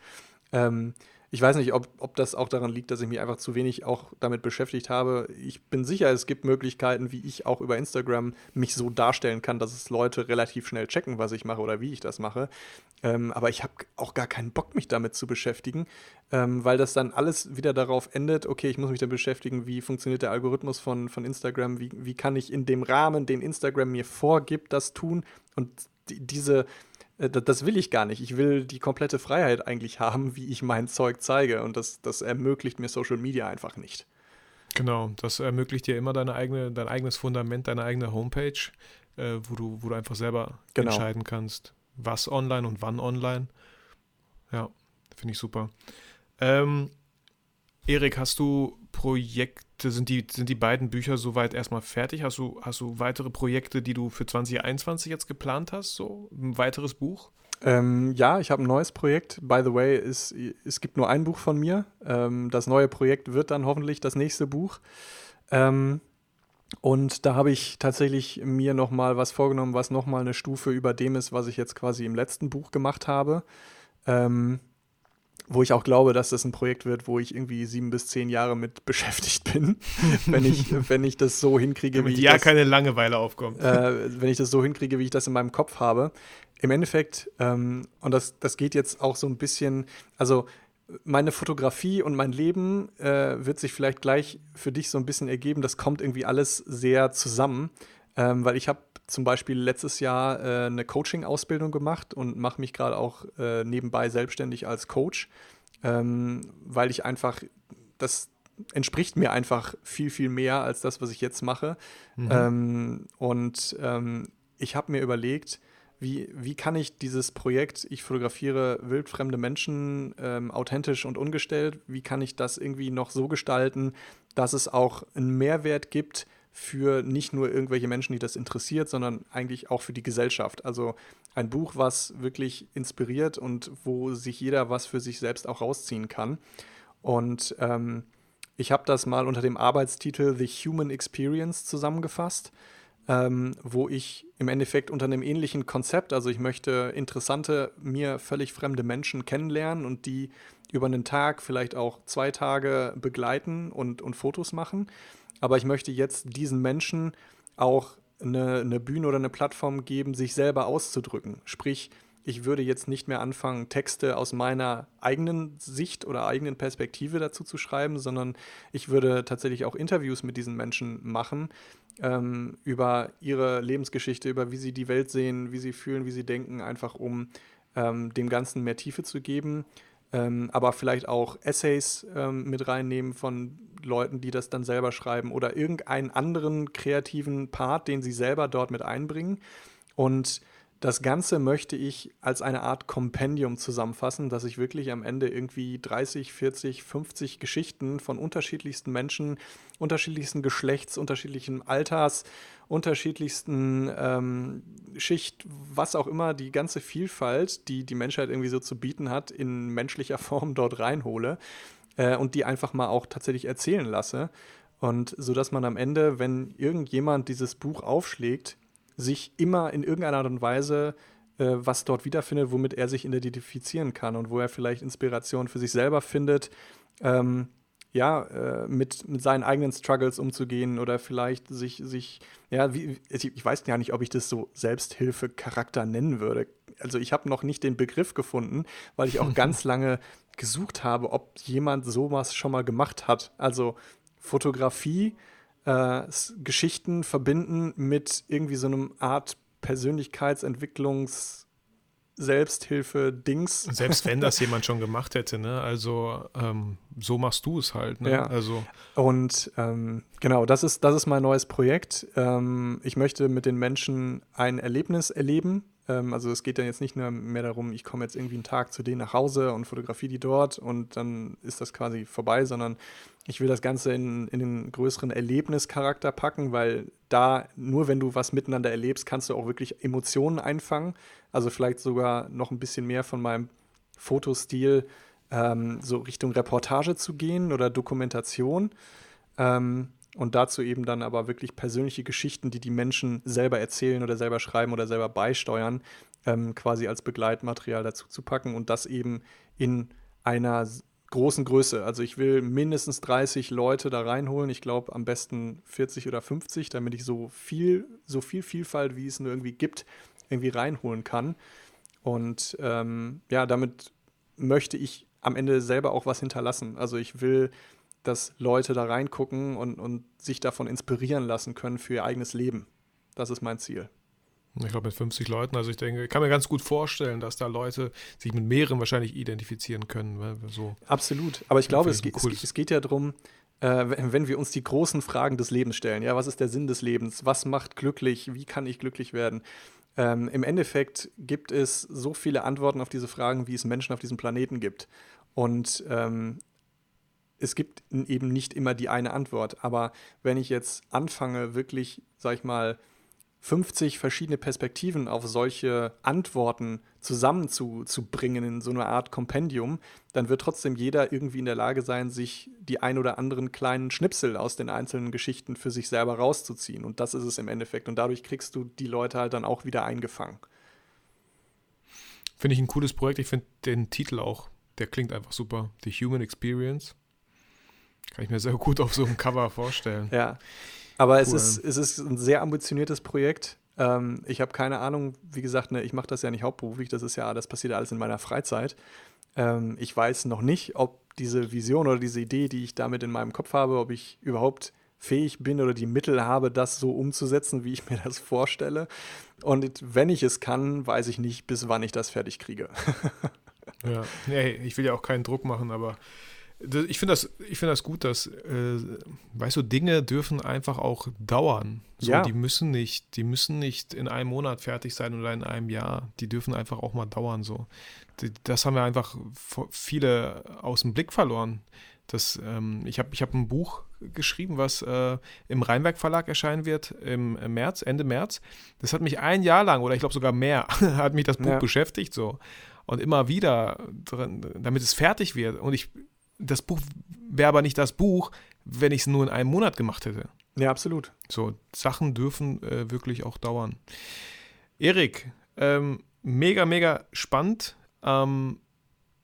Ähm, ich weiß nicht, ob, ob das auch daran liegt, dass ich mich einfach zu wenig auch damit beschäftigt habe. Ich bin sicher, es gibt Möglichkeiten, wie ich auch über Instagram mich so darstellen kann, dass es Leute relativ schnell checken, was ich mache oder wie ich das mache. Ähm, aber ich habe auch gar keinen Bock, mich damit zu beschäftigen, ähm, weil das dann alles wieder darauf endet, okay, ich muss mich damit beschäftigen, wie funktioniert der Algorithmus von, von Instagram, wie, wie kann ich in dem Rahmen, den Instagram mir vorgibt, das tun. Und die, diese das will ich gar nicht. Ich will die komplette Freiheit eigentlich haben, wie ich mein Zeug zeige. Und das, das ermöglicht mir Social Media einfach nicht. Genau, das ermöglicht dir immer deine eigene, dein eigenes Fundament, deine eigene Homepage, äh, wo, du, wo du einfach selber genau. entscheiden kannst, was online und wann online. Ja, finde ich super. Ähm, Erik, hast du Projekte, sind die, sind die beiden Bücher soweit erstmal fertig? Hast du, hast du weitere Projekte, die du für 2021 jetzt geplant hast? So ein weiteres Buch? Ähm, ja, ich habe ein neues Projekt. By the way, es, es gibt nur ein Buch von mir. Ähm, das neue Projekt wird dann hoffentlich das nächste Buch. Ähm, und da habe ich tatsächlich mir nochmal was vorgenommen, was nochmal eine Stufe über dem ist, was ich jetzt quasi im letzten Buch gemacht habe. Ähm, wo ich auch glaube, dass das ein Projekt wird, wo ich irgendwie sieben bis zehn Jahre mit beschäftigt bin, wenn ich, wenn ich das so hinkriege, Damit wie ja das, keine Langeweile aufkommt. Äh, wenn ich das so hinkriege, wie ich das in meinem Kopf habe. Im Endeffekt, ähm, und das, das geht jetzt auch so ein bisschen, also meine Fotografie und mein Leben äh, wird sich vielleicht gleich für dich so ein bisschen ergeben. Das kommt irgendwie alles sehr zusammen, ähm, weil ich habe zum Beispiel letztes Jahr äh, eine Coaching-Ausbildung gemacht und mache mich gerade auch äh, nebenbei selbstständig als Coach, ähm, weil ich einfach, das entspricht mir einfach viel, viel mehr als das, was ich jetzt mache. Mhm. Ähm, und ähm, ich habe mir überlegt, wie, wie kann ich dieses Projekt, ich fotografiere wildfremde Menschen ähm, authentisch und ungestellt, wie kann ich das irgendwie noch so gestalten, dass es auch einen Mehrwert gibt für nicht nur irgendwelche Menschen, die das interessiert, sondern eigentlich auch für die Gesellschaft. Also ein Buch, was wirklich inspiriert und wo sich jeder was für sich selbst auch rausziehen kann. Und ähm, ich habe das mal unter dem Arbeitstitel The Human Experience zusammengefasst, ähm, wo ich im Endeffekt unter einem ähnlichen Konzept, also ich möchte interessante, mir völlig fremde Menschen kennenlernen und die über einen Tag, vielleicht auch zwei Tage begleiten und, und Fotos machen aber ich möchte jetzt diesen Menschen auch eine, eine Bühne oder eine Plattform geben, sich selber auszudrücken. Sprich, ich würde jetzt nicht mehr anfangen, Texte aus meiner eigenen Sicht oder eigenen Perspektive dazu zu schreiben, sondern ich würde tatsächlich auch Interviews mit diesen Menschen machen ähm, über ihre Lebensgeschichte, über wie sie die Welt sehen, wie sie fühlen, wie sie denken, einfach um ähm, dem Ganzen mehr Tiefe zu geben. Ähm, aber vielleicht auch Essays ähm, mit reinnehmen von Leuten, die das dann selber schreiben oder irgendeinen anderen kreativen Part, den sie selber dort mit einbringen. Und das Ganze möchte ich als eine Art Kompendium zusammenfassen, dass ich wirklich am Ende irgendwie 30, 40, 50 Geschichten von unterschiedlichsten Menschen, unterschiedlichsten Geschlechts, unterschiedlichen Alters, unterschiedlichsten ähm, Schicht, was auch immer, die ganze Vielfalt, die die Menschheit irgendwie so zu bieten hat, in menschlicher Form dort reinhole äh, und die einfach mal auch tatsächlich erzählen lasse. Und so dass man am Ende, wenn irgendjemand dieses Buch aufschlägt, sich immer in irgendeiner Art und Weise äh, was dort wiederfindet, womit er sich identifizieren kann und wo er vielleicht Inspiration für sich selber findet, ähm, ja, äh, mit, mit seinen eigenen Struggles umzugehen oder vielleicht sich, sich ja, wie, ich weiß ja nicht, ob ich das so Selbsthilfe-Charakter nennen würde. Also ich habe noch nicht den Begriff gefunden, weil ich auch ganz lange gesucht habe, ob jemand sowas schon mal gemacht hat. Also Fotografie äh, Geschichten verbinden mit irgendwie so einem Art Persönlichkeitsentwicklungs- Selbsthilfe-Dings. Selbst wenn das jemand schon gemacht hätte, ne? Also ähm, so machst du es halt, ne? Ja. Also. Und ähm, genau, das ist, das ist mein neues Projekt. Ähm, ich möchte mit den Menschen ein Erlebnis erleben. Ähm, also es geht dann jetzt nicht mehr darum, ich komme jetzt irgendwie einen Tag zu denen nach Hause und fotografiere die dort und dann ist das quasi vorbei, sondern ich will das Ganze in, in den größeren Erlebnischarakter packen, weil da nur wenn du was miteinander erlebst, kannst du auch wirklich Emotionen einfangen. Also vielleicht sogar noch ein bisschen mehr von meinem Fotostil ähm, so Richtung Reportage zu gehen oder Dokumentation. Ähm, und dazu eben dann aber wirklich persönliche Geschichten, die die Menschen selber erzählen oder selber schreiben oder selber beisteuern, ähm, quasi als Begleitmaterial dazu zu packen und das eben in einer großen Größe. Also ich will mindestens 30 Leute da reinholen. Ich glaube am besten 40 oder 50, damit ich so viel, so viel Vielfalt, wie es nur irgendwie gibt, irgendwie reinholen kann. Und ähm, ja, damit möchte ich am Ende selber auch was hinterlassen. Also ich will, dass Leute da reingucken und, und sich davon inspirieren lassen können für ihr eigenes Leben. Das ist mein Ziel. Ich glaube mit 50 Leuten. Also ich denke, ich kann mir ganz gut vorstellen, dass da Leute sich mit mehreren wahrscheinlich identifizieren können. So. Absolut. Aber ich glaube, es, es, es, geht ja darum, äh, wenn wir uns die großen Fragen des Lebens stellen. Ja, was ist der Sinn des Lebens? Was macht glücklich? Wie kann ich glücklich werden? Ähm, Im Endeffekt gibt es so viele Antworten auf diese Fragen, wie es Menschen auf diesem Planeten gibt. Und ähm, es gibt eben nicht immer die eine Antwort. Aber wenn ich jetzt anfange, wirklich, sag ich mal, 50 verschiedene Perspektiven auf solche Antworten zusammenzubringen in so einer Art Kompendium, dann wird trotzdem jeder irgendwie in der Lage sein, sich die ein oder anderen kleinen Schnipsel aus den einzelnen Geschichten für sich selber rauszuziehen. Und das ist es im Endeffekt. Und dadurch kriegst du die Leute halt dann auch wieder eingefangen. Finde ich ein cooles Projekt. Ich finde den Titel auch, der klingt einfach super. The Human Experience. Kann ich mir sehr gut auf so einem Cover vorstellen. Ja. Aber cool. es, ist, es ist ein sehr ambitioniertes Projekt. Ähm, ich habe keine Ahnung, wie gesagt, ne, ich mache das ja nicht hauptberuflich, das ist ja, das passiert alles in meiner Freizeit. Ähm, ich weiß noch nicht, ob diese Vision oder diese Idee, die ich damit in meinem Kopf habe, ob ich überhaupt fähig bin oder die Mittel habe, das so umzusetzen, wie ich mir das vorstelle. Und wenn ich es kann, weiß ich nicht, bis wann ich das fertig kriege. ja, nee, ich will ja auch keinen Druck machen, aber ich finde das, find das gut, dass, äh, weißt du, Dinge dürfen einfach auch dauern. So, ja. Die müssen nicht, die müssen nicht in einem Monat fertig sein oder in einem Jahr. Die dürfen einfach auch mal dauern. So. Das haben wir einfach viele aus dem Blick verloren. Das, ähm, ich habe ich hab ein Buch geschrieben, was äh, im Rheinwerk Verlag erscheinen wird im März, Ende März. Das hat mich ein Jahr lang oder ich glaube sogar mehr, hat mich das Buch ja. beschäftigt so. Und immer wieder, damit es fertig wird. Und ich das Buch wäre aber nicht das Buch, wenn ich es nur in einem Monat gemacht hätte. Ja, absolut. So, Sachen dürfen äh, wirklich auch dauern. Erik, ähm, mega, mega spannend. Ähm,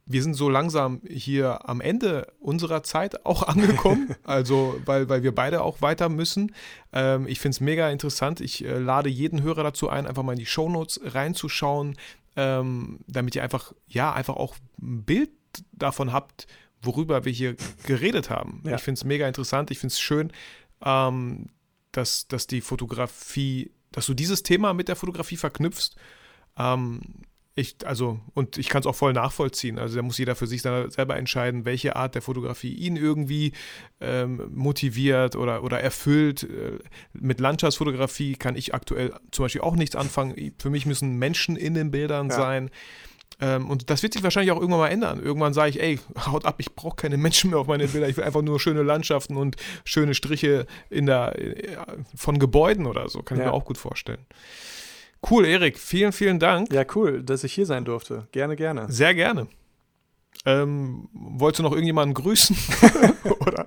wir sind so langsam hier am Ende unserer Zeit auch angekommen, also weil, weil wir beide auch weiter müssen. Ähm, ich finde es mega interessant. Ich äh, lade jeden Hörer dazu ein, einfach mal in die Shownotes reinzuschauen, ähm, damit ihr einfach, ja, einfach auch ein Bild davon habt, worüber wir hier geredet haben. Ja. Ich finde es mega interessant. Ich finde es schön, ähm, dass, dass die Fotografie, dass du dieses Thema mit der Fotografie verknüpfst. Ähm, ich, also, und ich kann es auch voll nachvollziehen. Also da muss jeder für sich selber entscheiden, welche Art der Fotografie ihn irgendwie ähm, motiviert oder, oder erfüllt. Äh, mit Landschaftsfotografie kann ich aktuell zum Beispiel auch nichts anfangen. Für mich müssen Menschen in den Bildern ja. sein. Ähm, und das wird sich wahrscheinlich auch irgendwann mal ändern. Irgendwann sage ich, ey, haut ab, ich brauche keine Menschen mehr auf meine Bilder. Ich will einfach nur schöne Landschaften und schöne Striche in der, äh, von Gebäuden oder so. Kann ja. ich mir auch gut vorstellen. Cool, Erik. Vielen, vielen Dank. Ja, cool, dass ich hier sein durfte. Gerne, gerne. Sehr gerne. Ähm, wolltest du noch irgendjemanden grüßen? oder?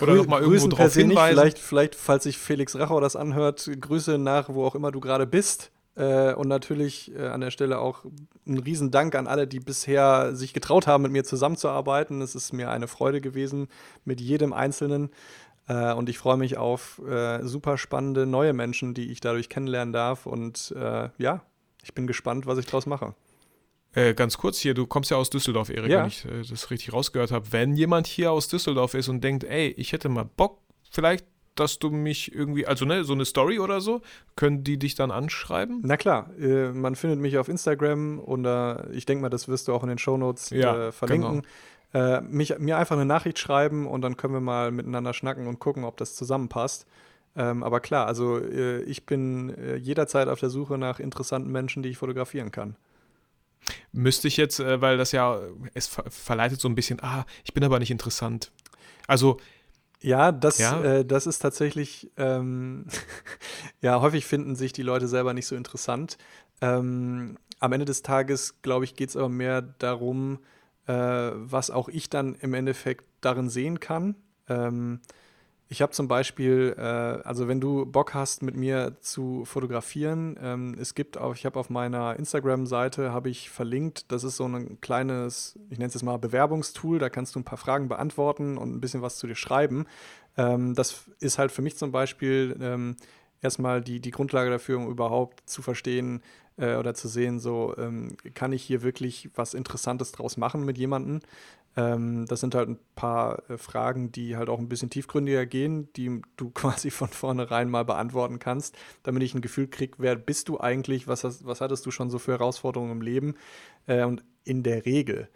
oder noch mal irgendwo drauf hinweisen? Vielleicht, vielleicht, falls sich Felix Rachau das anhört, Grüße nach, wo auch immer du gerade bist. Äh, und natürlich äh, an der Stelle auch ein Riesendank an alle, die bisher sich getraut haben, mit mir zusammenzuarbeiten. Es ist mir eine Freude gewesen, mit jedem Einzelnen. Äh, und ich freue mich auf äh, super spannende neue Menschen, die ich dadurch kennenlernen darf. Und äh, ja, ich bin gespannt, was ich daraus mache. Äh, ganz kurz hier, du kommst ja aus Düsseldorf, Erik, ja. wenn ich äh, das richtig rausgehört habe. Wenn jemand hier aus Düsseldorf ist und denkt, ey, ich hätte mal Bock, vielleicht, dass du mich irgendwie, also ne, so eine Story oder so, können die dich dann anschreiben? Na klar, äh, man findet mich auf Instagram und ich denke mal, das wirst du auch in den Shownotes ja, verlinken. Genau äh, mich, mir einfach eine Nachricht schreiben und dann können wir mal miteinander schnacken und gucken, ob das zusammenpasst. Ähm, aber klar, also äh, ich bin äh, jederzeit auf der Suche nach interessanten Menschen, die ich fotografieren kann. Müsste ich jetzt, äh, weil das ja, es ver verleitet so ein bisschen, ah, ich bin aber nicht interessant. Also. Ja, das, ja? Äh, das ist tatsächlich, ähm, ja, häufig finden sich die Leute selber nicht so interessant. Ähm, am Ende des Tages, glaube ich, geht es aber mehr darum, äh, was auch ich dann im Endeffekt darin sehen kann. Ähm, ich habe zum Beispiel, äh, also wenn du Bock hast, mit mir zu fotografieren, ähm, es gibt auch, ich habe auf meiner Instagram-Seite, habe ich verlinkt, das ist so ein kleines, ich nenne es jetzt mal Bewerbungstool, da kannst du ein paar Fragen beantworten und ein bisschen was zu dir schreiben. Ähm, das ist halt für mich zum Beispiel ähm, erstmal die, die Grundlage dafür, um überhaupt zu verstehen, äh, oder zu sehen, so ähm, kann ich hier wirklich was Interessantes draus machen mit jemandem. Ähm, das sind halt ein paar äh, Fragen, die halt auch ein bisschen tiefgründiger gehen, die du quasi von vornherein mal beantworten kannst, damit ich ein Gefühl kriege, wer bist du eigentlich, was, hast, was hattest du schon so für Herausforderungen im Leben? Äh, und in der Regel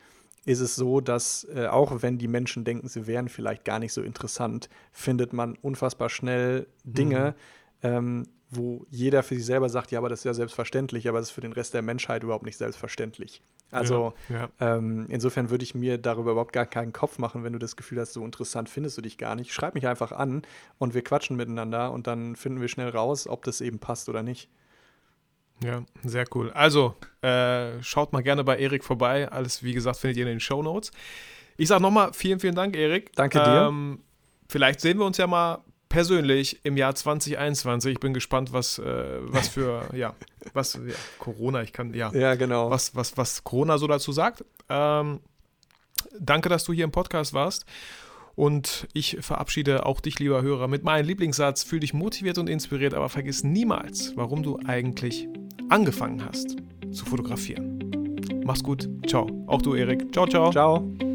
ist es so, dass äh, auch wenn die Menschen denken, sie wären vielleicht gar nicht so interessant, findet man unfassbar schnell Dinge, mhm. ähm, wo jeder für sich selber sagt, ja, aber das ist ja selbstverständlich, aber das ist für den Rest der Menschheit überhaupt nicht selbstverständlich. Also ja, ja. Ähm, insofern würde ich mir darüber überhaupt gar keinen Kopf machen, wenn du das Gefühl hast, so interessant findest du dich gar nicht. Schreib mich einfach an und wir quatschen miteinander und dann finden wir schnell raus, ob das eben passt oder nicht. Ja, sehr cool. Also, äh, schaut mal gerne bei Erik vorbei. Alles, wie gesagt, findet ihr in den Show Notes. Ich sage nochmal vielen, vielen Dank, Erik. Danke dir. Ähm, vielleicht sehen wir uns ja mal persönlich im Jahr 2021. Ich bin gespannt, was, äh, was für, ja, was, ja, Corona, ich kann, ja. Ja, genau. Was, was, was Corona so dazu sagt. Ähm, danke, dass du hier im Podcast warst. Und ich verabschiede auch dich, lieber Hörer, mit meinem Lieblingssatz: Fühl dich motiviert und inspiriert, aber vergiss niemals, warum du eigentlich angefangen hast zu fotografieren. Mach's gut. Ciao. Auch du, Erik. Ciao, ciao. Ciao.